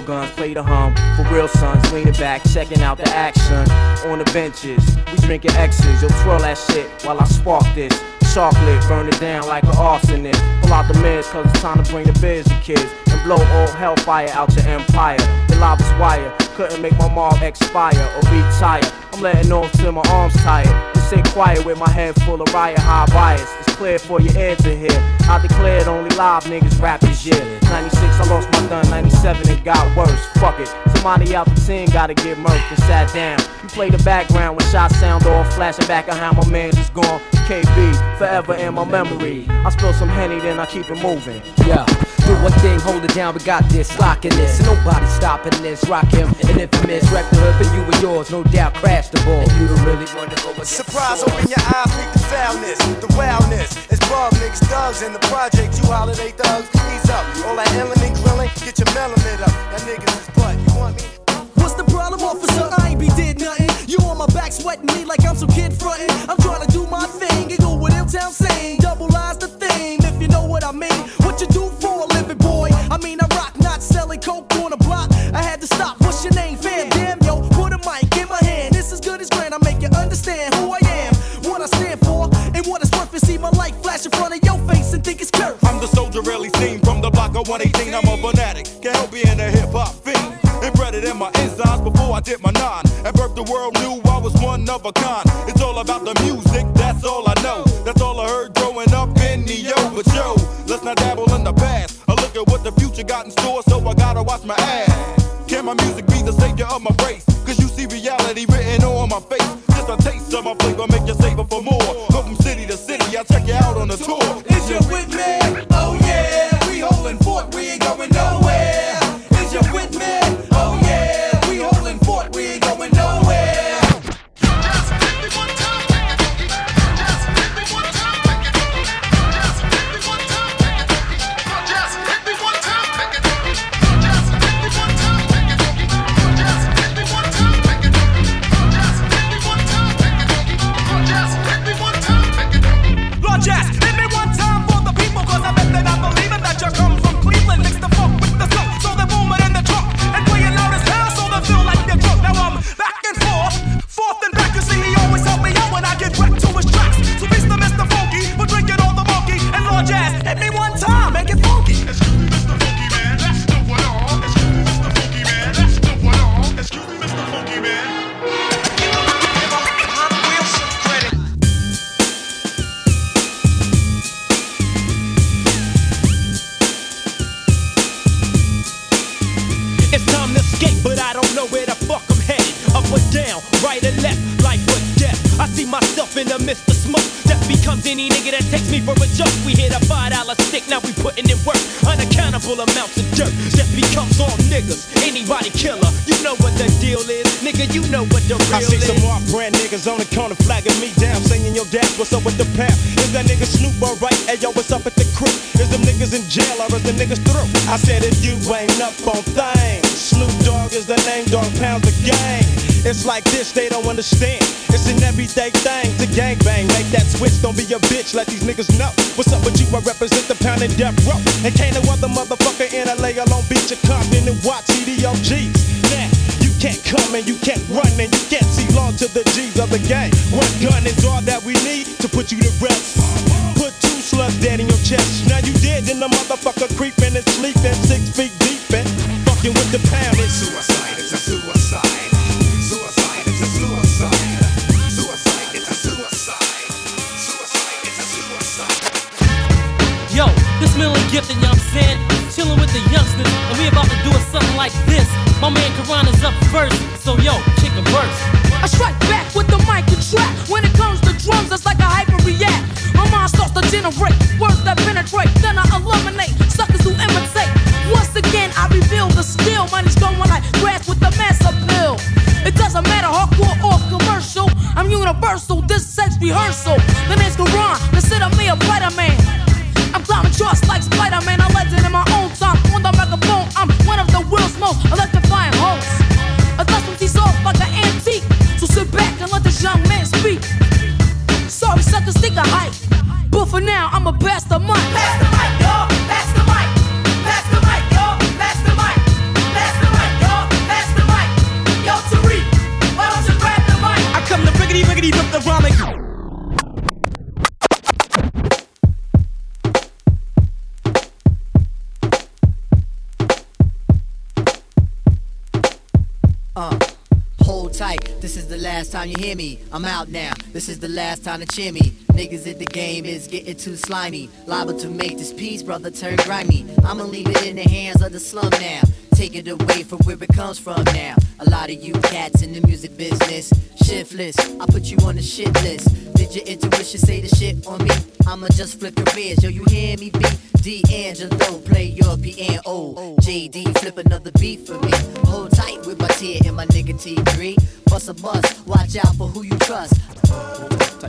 guns, play the hum. For real sons, leaning back, checking out the action. On the benches, we drinking X's. Yo, twirl that shit while I spark this. Chocolate, burn it down like an arsonist. Pull out the meds, cause it's time to bring the to kids. And blow all hellfire out your empire. The lava's wire, couldn't make my mom expire or retire. I'm letting off till my arms tired. Just stay quiet with my head full of riot high bias. It's clear for your ear to hear. I declared only live niggas rap this year. 96, I lost my gun. 97, it got worse. Fuck it. Somebody out the 10 gotta get murked and sat down. You play the background when shots sound off, flashing back on how my man's is gone. KB, forever in my memory. I spill some Henny, then I keep it moving. Yeah. Do one thing, hold it down, we got this, locking this. Nobody stopping this, rock him, an infamous. Wreck the hood for you and yours, no doubt, crash the ball. And you don't really want to go against Surprise, the open your eyes, peek the foulness, the wildness. It's bug niggas, thugs in the project, you holiday thugs. Ease up, all that illin' and grillin', get your melon lit up. That niggas is butt, you want me? What's the problem, officer? I ain't be did nothing. You on my back sweating me like I'm some kid frontin'. I'm trying to do my thing and go with Town saying. Double eyes the thing, if you know what I mean. What you do for a living, boy? I mean, I rock, not selling coke on the block. I had to stop. What's your name, fam? Damn, yo, put a mic in my hand. This is good as grand. I make you understand who I am, what I stand for, and what it's worth. And see my light flash in front of your face and think it's curved. I'm the soldier really seen from the block of 118. I'm a fanatic, can't help being a hip hop fiend. Embedded in my enzymes before I did my nine. At birth, the world knew I was one of a kind. It's all about the music, that's all I know. That's all I heard growing up in the yo. But yo, let's not dabble in the past. I look at what the future got in store, so I gotta watch my ass. Can my music be the savior of my race? Cause you see reality written on my face. Just a taste of my flavor, make you savor for more. Go from city to city, I'll check you out on the tour. Is you with me? Bitch, let these niggas know. Time you hear me. I'm out now. This is the last time to cheer me. Niggas in the game is getting too slimy. Liable to make this piece, brother, turn grimy. I'ma leave it in the hands of the slum now. Take it away from where it comes from now. A lot of you cats in the music business, shiftless. I put you on the shit list. Did your intuition say the shit on me? I'ma just flip careers. Yo, you hear me? B. D'Angelo, play your piano. JD, flip another beat for me. Hold tight with my tear and my nigga T3. Bust a bust, watch out for who you trust.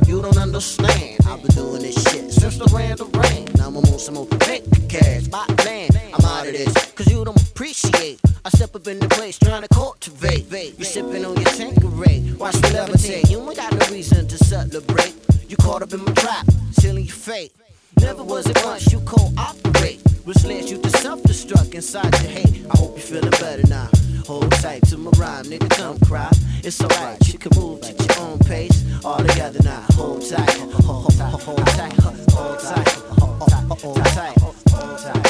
You don't understand. I've been doing this shit since the rain the rain. Now I'm on some more big cash. By land, I'm out of this. Cause you don't appreciate. I step up in the place trying to cultivate. You sipping on your Tanqueray. Watch me levitate. You ain't got no reason to celebrate. You caught up in my trap, your fate. Never was it once you cooperate. Which led you to self-destruct inside your hate. I hope you're feeling better now. Hold tight to my rhyme, nigga, don't cry. It's alright, you can move at your own pace. All together now. Hold tight, hold, tight, hold tight, hold tight, hold tight, hold tight.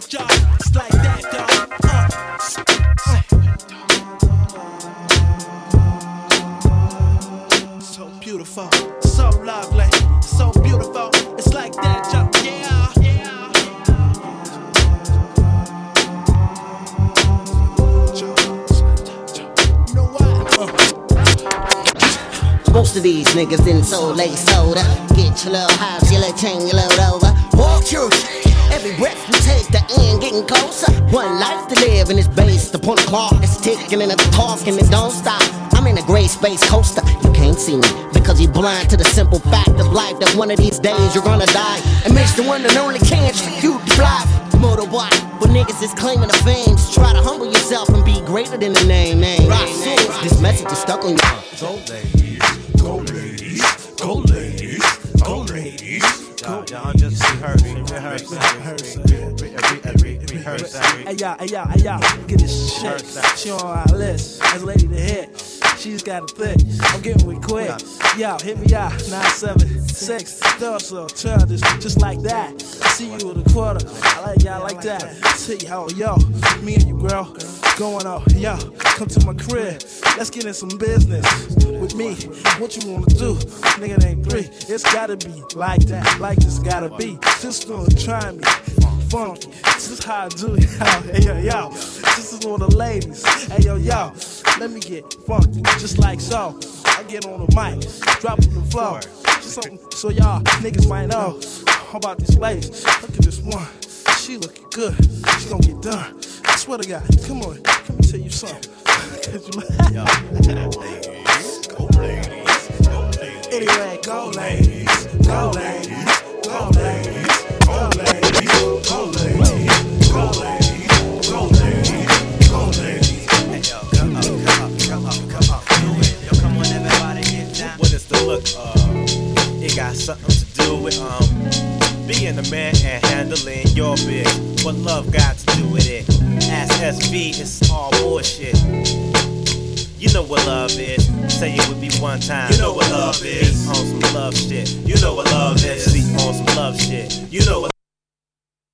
The job, it's like that, dog. Uh. So beautiful, so lovely, so beautiful. It's like that, jump, yeah. Yeah Most of these niggas didn't sold late soda. Get your little house, your little chain, your little over. Walk your. Every breath we take, the end getting closer. One life to live, and it's based upon a clock. It's ticking and it's talking, it don't stop. I'm in a gray space coaster. You can't see me because you're blind to the simple fact of life that one of these days you're gonna die. It makes the one and only chance for you to fly. Motorbike, but niggas is claiming the fame. Just try to humble yourself and be greater than the name. name. This message is stuck on you. Go ladies, go ladies, go ladies, go ladies. Y'all, y'all just rehearsing, rehearsing, rehearsing. Hey y'all, hey y'all, hey y'all, get this shit. She on our list as lady to hit. She's got a thick. I'm getting with quick. Yo, hit me out. 976. Thought so. Turn this just like that. I see you with a quarter. I like y'all like that. See yo, yo, me and you, girl. Going out, yo, come to my crib. Let's get in some business with me. What you wanna do? Nigga, ain't three. It's gotta be like that, like this gotta be. Sister, try me funky. This is how I do it. Hey yo, yo. This is of the ladies. Hey yo, yo. Let me get funky, just like so. I get on the mic, drop it the floor. Just something so y'all niggas might know How about this lady. Look at this one. She looking good. She gonna get done. I swear to God. Come on. Let me tell you something. 'Cause you- Anyway, go ladies, go ladies, go ladies, go ladies, go ladies, go ladies, go ladies, go ladies. Hey yo, come up, come up, come up, come up. Do it. Yo, come on, everybody get down. What is the look of? It got something to do with um being a man and handling your biz. What love got to do with it? Ask SV, it's all bullshit. You know what love is. Say it with me one time. You know what love is. Be on some love shit. You know what love is. Be on some love shit. You know what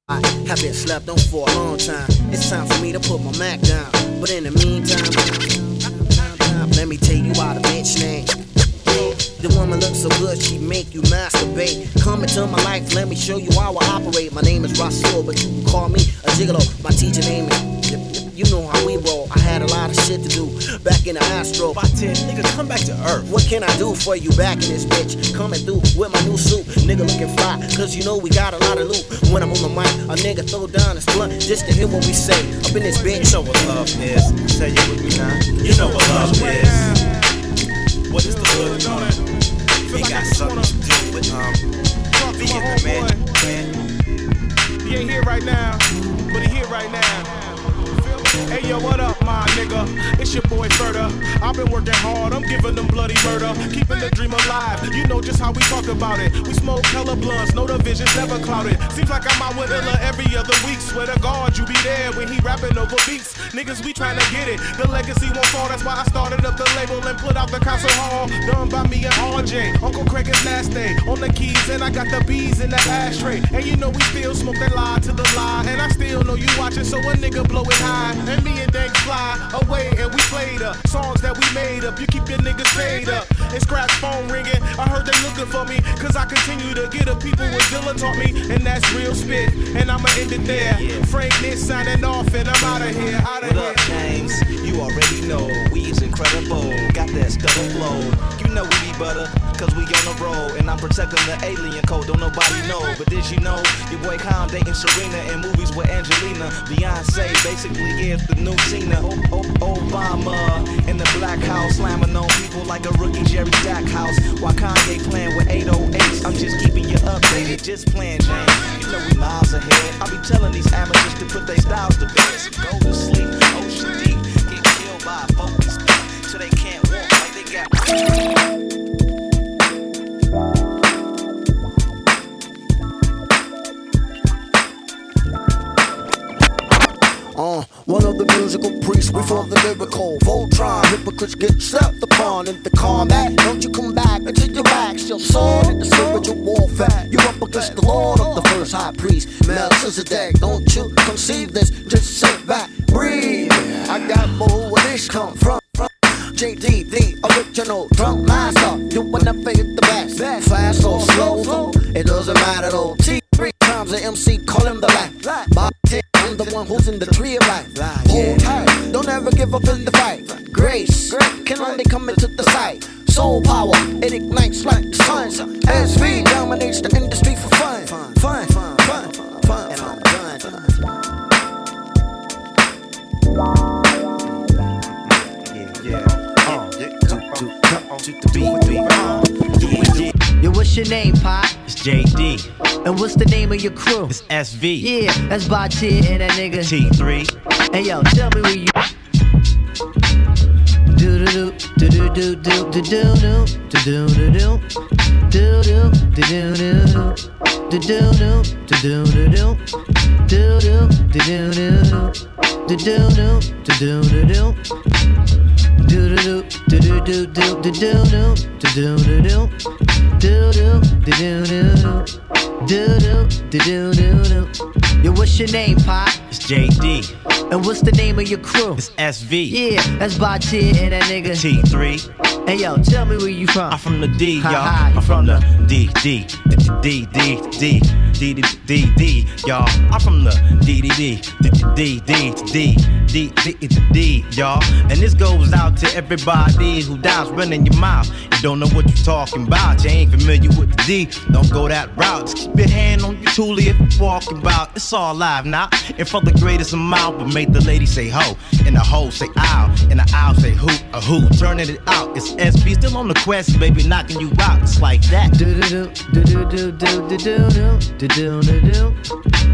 I have been slept on for a long time. It's time for me to put my Mac down. But in the meantime, let me tell you about a bitch name. The woman looks so good, she make you masturbate. Come into my life, let me show you how I operate. My name is Rasul, but you can call me a gigolo. My teacher name is. You know how we roll. I had a lot of shit to do back in the Astro. nigga, come back to earth. What can I do for you back in this bitch? Coming through with my new suit. Nigga looking fly, cause you know we got a lot of loot. When I'm on the mic, a nigga throw down his blunt just to hear what we say. Up in this bitch. You know what love is. Say you with me now. You know what love is. What is the look of? It got something to do with um being the man. He ain't here right now, but he here right now. Hey yo, what up, my nigga? It's your boy Furter. I've been working hard, I'm giving them bloody murder. Keeping the dream alive, you know just how we talk about it. We smoke color blunts, no divisions, never clouded. Seems like I'm out with Illa every other week. Swear to God, you be there when he rapping over beats. Niggas, we trying to get it. The legacy won't fall, that's why I started up the label and put out the console hall. Done by me and RJ. Uncle Craig is last day on the keys, and I got the bees in the ashtray. And you know we still smoke that lie to the lie, and I still know you watching, so a nigga blow it high. And me and Dank fly away and we played up songs that we made up. You keep your niggas paid up. And scratch phone ringing. I heard they looking for me. Cause I continue to get up people with Dilla taught me. And that's real spit. And I'ma end it there. Frank this signing off and I'm out of here. Out of here. James? You already know we is incredible. Got that stubborn flow. You know we be butter. Cause we on the road. And I'm protecting the alien code. Don't nobody know. But did you know your boy Calm dating Serena in movies with Angelina? Beyonce basically, yeah the new Tina Obama in the black house, slamming on people like a rookie Jerry Stackhouse. While Kanye playing with 808s, I'm just keeping you updated, just playing Jane. You know we miles ahead. I be telling these amateurs to put their styles to bed. could get slept upon in the combat. Don't you come back until you wax your sword in the spiritual warfare. You're up against the Lord of the first high priest, Melchizedek. Don't you V. Yeah, that's Baatin and that nigga. T3. Hey yo, tell me where you your crew? It's SV. Yeah, that's Baatin and that nigga. T3. Hey yo, tell me where you from. I'm from the D, y'all. Ha ha, you I'm from the D, D, D, D, D, D, D, D, D, D, y'all. I'm from the D, D, D, D, D, D, D, D, D, D, D, y'all. And this goes out to everybody who dies running your mouth. You don't know what you're talking about. You ain't familiar with the D. Don't go that route. Just keep your hand on your toolie if you're walking about. It's all live now. And for the greatest amount, but make the lady say ho. And the ho say ow. And the owl say who, a who. Turning it out. It's SV still on the quest, baby, knocking you out. It's like that. Do do do do do do do do do do do do do do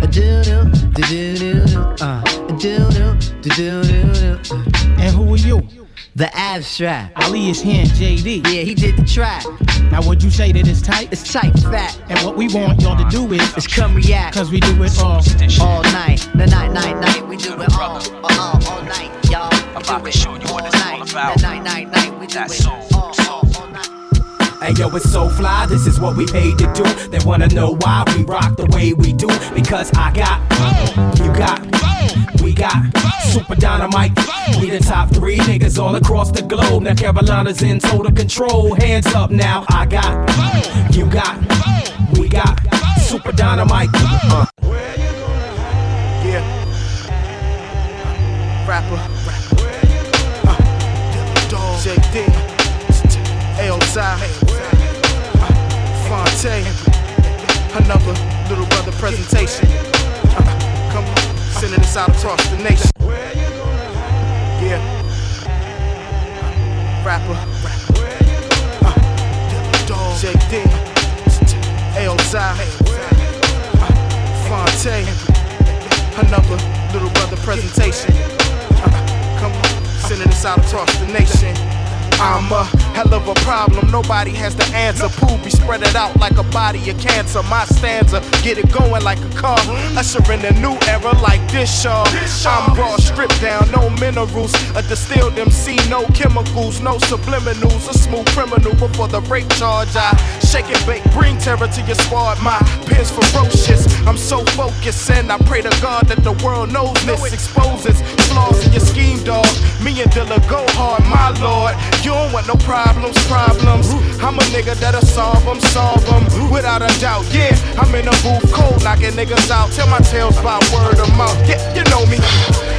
do do do do do uh do do do do do do. And who are you? The abstract. Ali is here, JD. Yeah, he did the track. Now would you say that it's tight? It's tight, fat. And what we want y'all to do is It's come react. Cause we do it all all night. The night, night, night. We do it all, all, all, all night, y'all. We do it show you what it's all about. The night, night, night. We do it all, all, all night. Hey yo, it's so fly, this is what we paid to do. They wanna know why we rock the way we do. Because I got, you got, we got super dynamite. We the top three niggas all across the globe. Now Carolina's in total control. Hands up now, I got, you got, we got super dynamite. Uh. Yeah. Rapper. Uh, JD. Aosai. Uh, Phonte. Another little brother presentation. Uh, come on. Sending this out across the nation. Yeah. Rapper. Uh, JD. Aosai. Uh, Fonte. Another little brother presentation. sending this out across the nation. I'm a hell of a problem, nobody has the answer. Poopy spread it out like a body of cancer. My stanza, get it going like a car. Usher in a new era like this, Shaw. I'm raw, stripped down, no minerals. A distilled MC, no chemicals, no subliminals. A smooth criminal before the rape charge. I shake and bake, bring terror to your squad. My pen's ferocious, I'm so focused, and I pray to God that the world knows this. Exposes flaws in your scheme, dog. Me and Dilla go hard, my lord. You don't want no problems, problems. I'm a nigga that'll solve them, solve them. Without a doubt, yeah. I'm in a booth cold, knocking niggas out. Tell my tales by word of mouth. Yeah, you know me.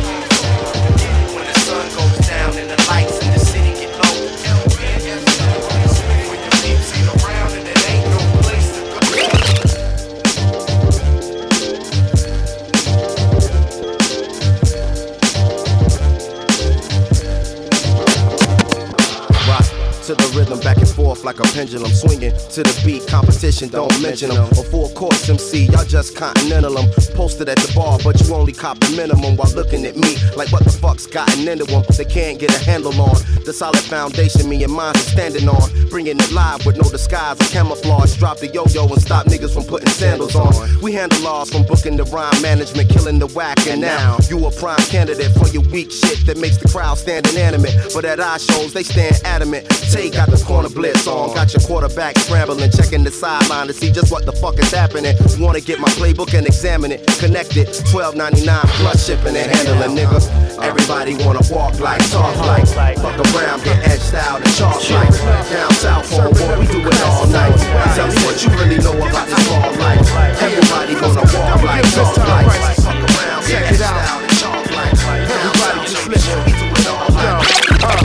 Don't mention them. A full course MC, y'all just continental. Posted at the bar, but you only cop the minimum while looking at me like what the fuck's gotten into them. They can't get a handle on the solid foundation me and mine are standing on. Bringing it live with no disguise or camouflage. Drop the yo yo and stop niggas from putting sandals on. We handle laws from booking the rhyme management, killing the whack, and now you a prime candidate for your weak shit that makes the crowd stand inanimate. But at our shows, they stand adamant. Tay got the corner blitz on, got your quarterback scrambling, checking the sideline to see just what the fuck is happening. Wanna get my playbook and examine it, connect it. 12.99 plus shipping and handling, nigga. Everybody wanna walk like, talk like, fuck around, get edged out and chalk like. Down south war, we do it all night. Tell me what you really know about this ball life. Everybody gonna walk like, talk like, fuck around, get edged out and chalk like. Everybody just listen, it night. Uh,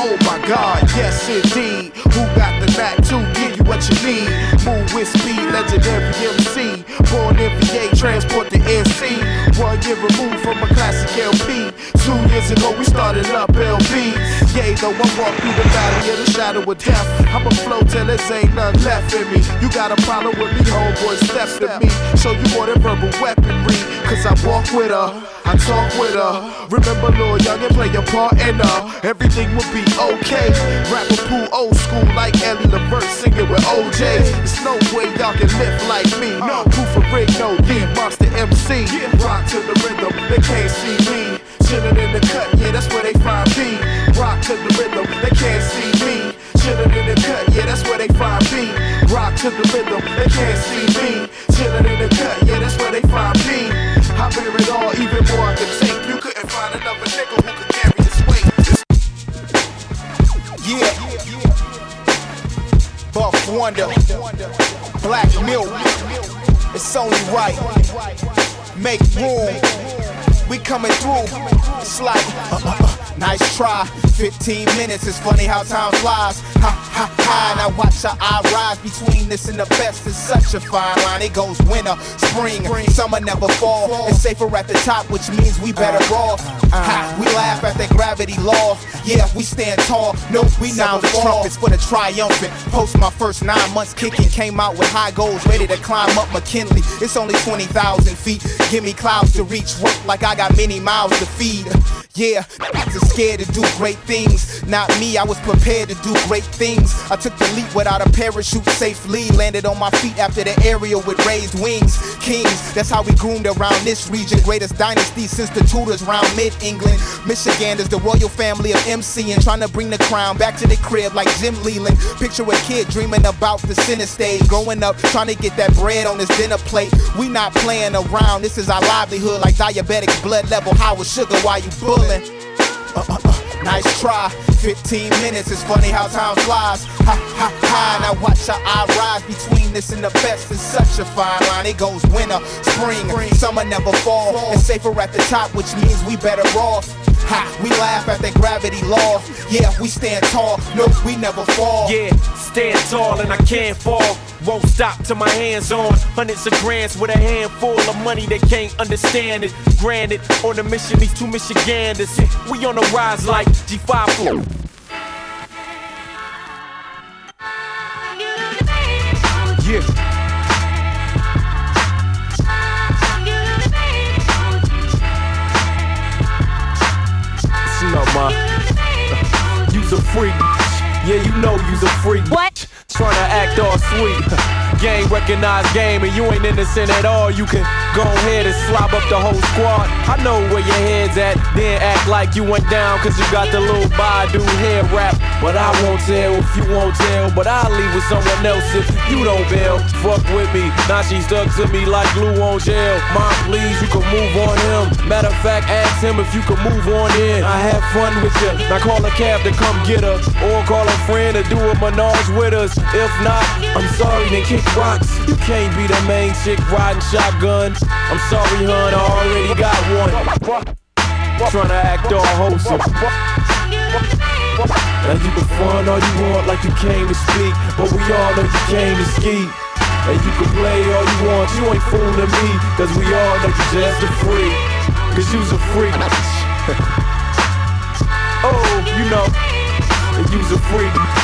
oh my God, yes indeed. Who got the knack to give you what you need? Move with speed, legendary MC. Born in VA, transport the NC. One year removed from a classic LP. Two years ago, we started up LB. Yay, though I walk through the valley of the shadow of death. I'ma flow till there's ain't none left in me. You got a problem with me, homeboy, step to me. Show you more than verbal weaponry. Cause I walk with her, I talk with her. Remember, Lil Young and play your part in her. Everything will be okay. Rapper pool old school like Eddie Levert singing with OJ. There's no way y'all can live like me. Uh. No proof of rig, no D. Monster MC. Rock to the rhythm, they can't see me. Chillin' in the cut, yeah, that's where they find me. Rock to the rhythm, they can't see me. Chillin' in the cut, yeah, that's where they find me. Rock to the rhythm, they can't see me. Chillin' in the cut, yeah, that's where they find me. I bear it all, even more I can take. You couldn't find another nigga who could carry this weight. Yeah. Wonder. Black Milk. It's only right. Make room. We coming through. It's like, uh, uh, uh, nice try. 15 minutes, it's funny how time flies. Ha ha ha, now watch our eye rise between this and the best. It's such a fine line. It goes winter, spring, summer never fall. It's safer at the top, which means we better uh, off. Uh, uh. Ha, we laugh at the gravity law. Yeah, we stand tall. No, we Sound never the fall. trumpets for the triumphant. Post my first nine months kicking, came out with high goals, ready to climb up McKinley. It's only 20,000 feet. Give me clouds to reach, work like I got many miles to feed. Yeah, are scared to do great things. Not me, I was prepared to do great things. I took the leap without a parachute safely. Landed on my feet after the aerial with raised wings. Kings, that's how we groomed around this region. Greatest dynasty since the Tudors round mid England. Michigan is the royal family of MC and trying to bring the crown back to the crib like Jim Leyland. Picture a kid dreaming about the center stage. Growing up, trying to get that bread on his dinner plate. We not playing around, this is our livelihood like diabetic blood level high with sugar while you bullin'. Uh, uh, uh, nice try. 15 minutes, it's funny how time flies. Ha ha ha, now watch our eye rise between this and the best. It's such a fine line. It goes winter, spring, summer never fall. It's safer at the top, which means we better off. Ha, we laugh at the gravity law. Yeah, we stand tall. No, we never fall. Yeah, stand tall and I can't fall. Won't stop till my hands on hundreds of grants with a handful of money they can't understand it. Granted, on a mission, these two Michiganders. We on the rise like G5 flow. Yeah. know my. You's a freak. Yeah, you know you's a freak. What? Trying to act all sweet. game recognized game, and you ain't innocent at all. You can go ahead and slob up the whole squad. I know where your head's at. Then act like you went down, cause you got the little Badu head wrap. But I won't tell if you won't tell. But I'll leave with someone else if you don't bail. Fuck with me. Now she stuck to me like glue on gel. Mom, please, you can move on him. Matter of fact, ask him if you can move on in. I have fun with you. Now call a cab to come get her. Or call a friend to do a menage with us. If not, I'm sorry, they kick rocks. You can't be the main chick riding shotgun. I'm sorry, hun, I already got one. Trying to act all wholesome. Now you can fun all you want like you came to speak, but we all know you came to ski. And you can play all you want, you ain't fooling me, cause we all know you just a freak. Cause you's a freak. oh, you know, you's a freak.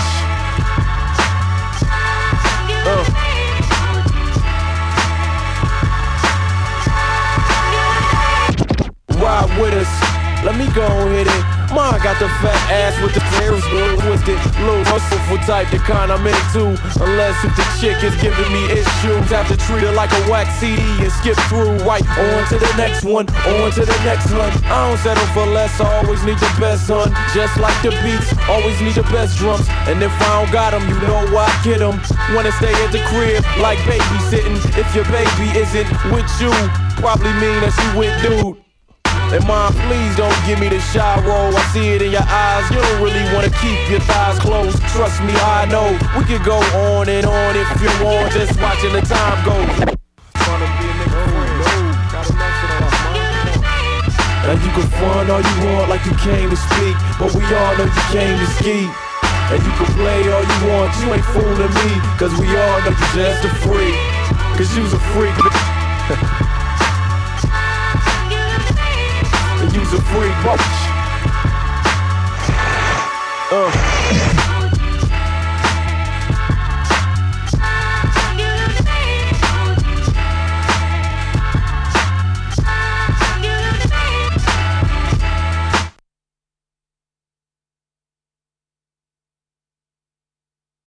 Uh. Ride with us. Let me go and hit it. Mine got the fat ass with the tears, little twisted, little hustleful type, the kind I'm into. Unless if the chick is giving me issues, have to treat her like a wax CD and skip through right on to the next one, on to the next one. I don't settle for less, I always need the best, hun. Just like the beats, always need the best drums. And if I don't got them, you know why I get them. Wanna stay at the crib like babysitting. If your baby isn't with you, probably mean that she with dude. And mom, please don't give me the shy roll. I see it in your eyes. You don't really wanna keep your thighs closed. Trust me, I know. We could go on and on if you want. Just watching the time go. Now you can fun all you want like you came to speak, but we all know you came to ski. And you can play all you want, you ain't fooling me, cause we all know you just a freak. Cause you's a freak. you's a freak. Uh.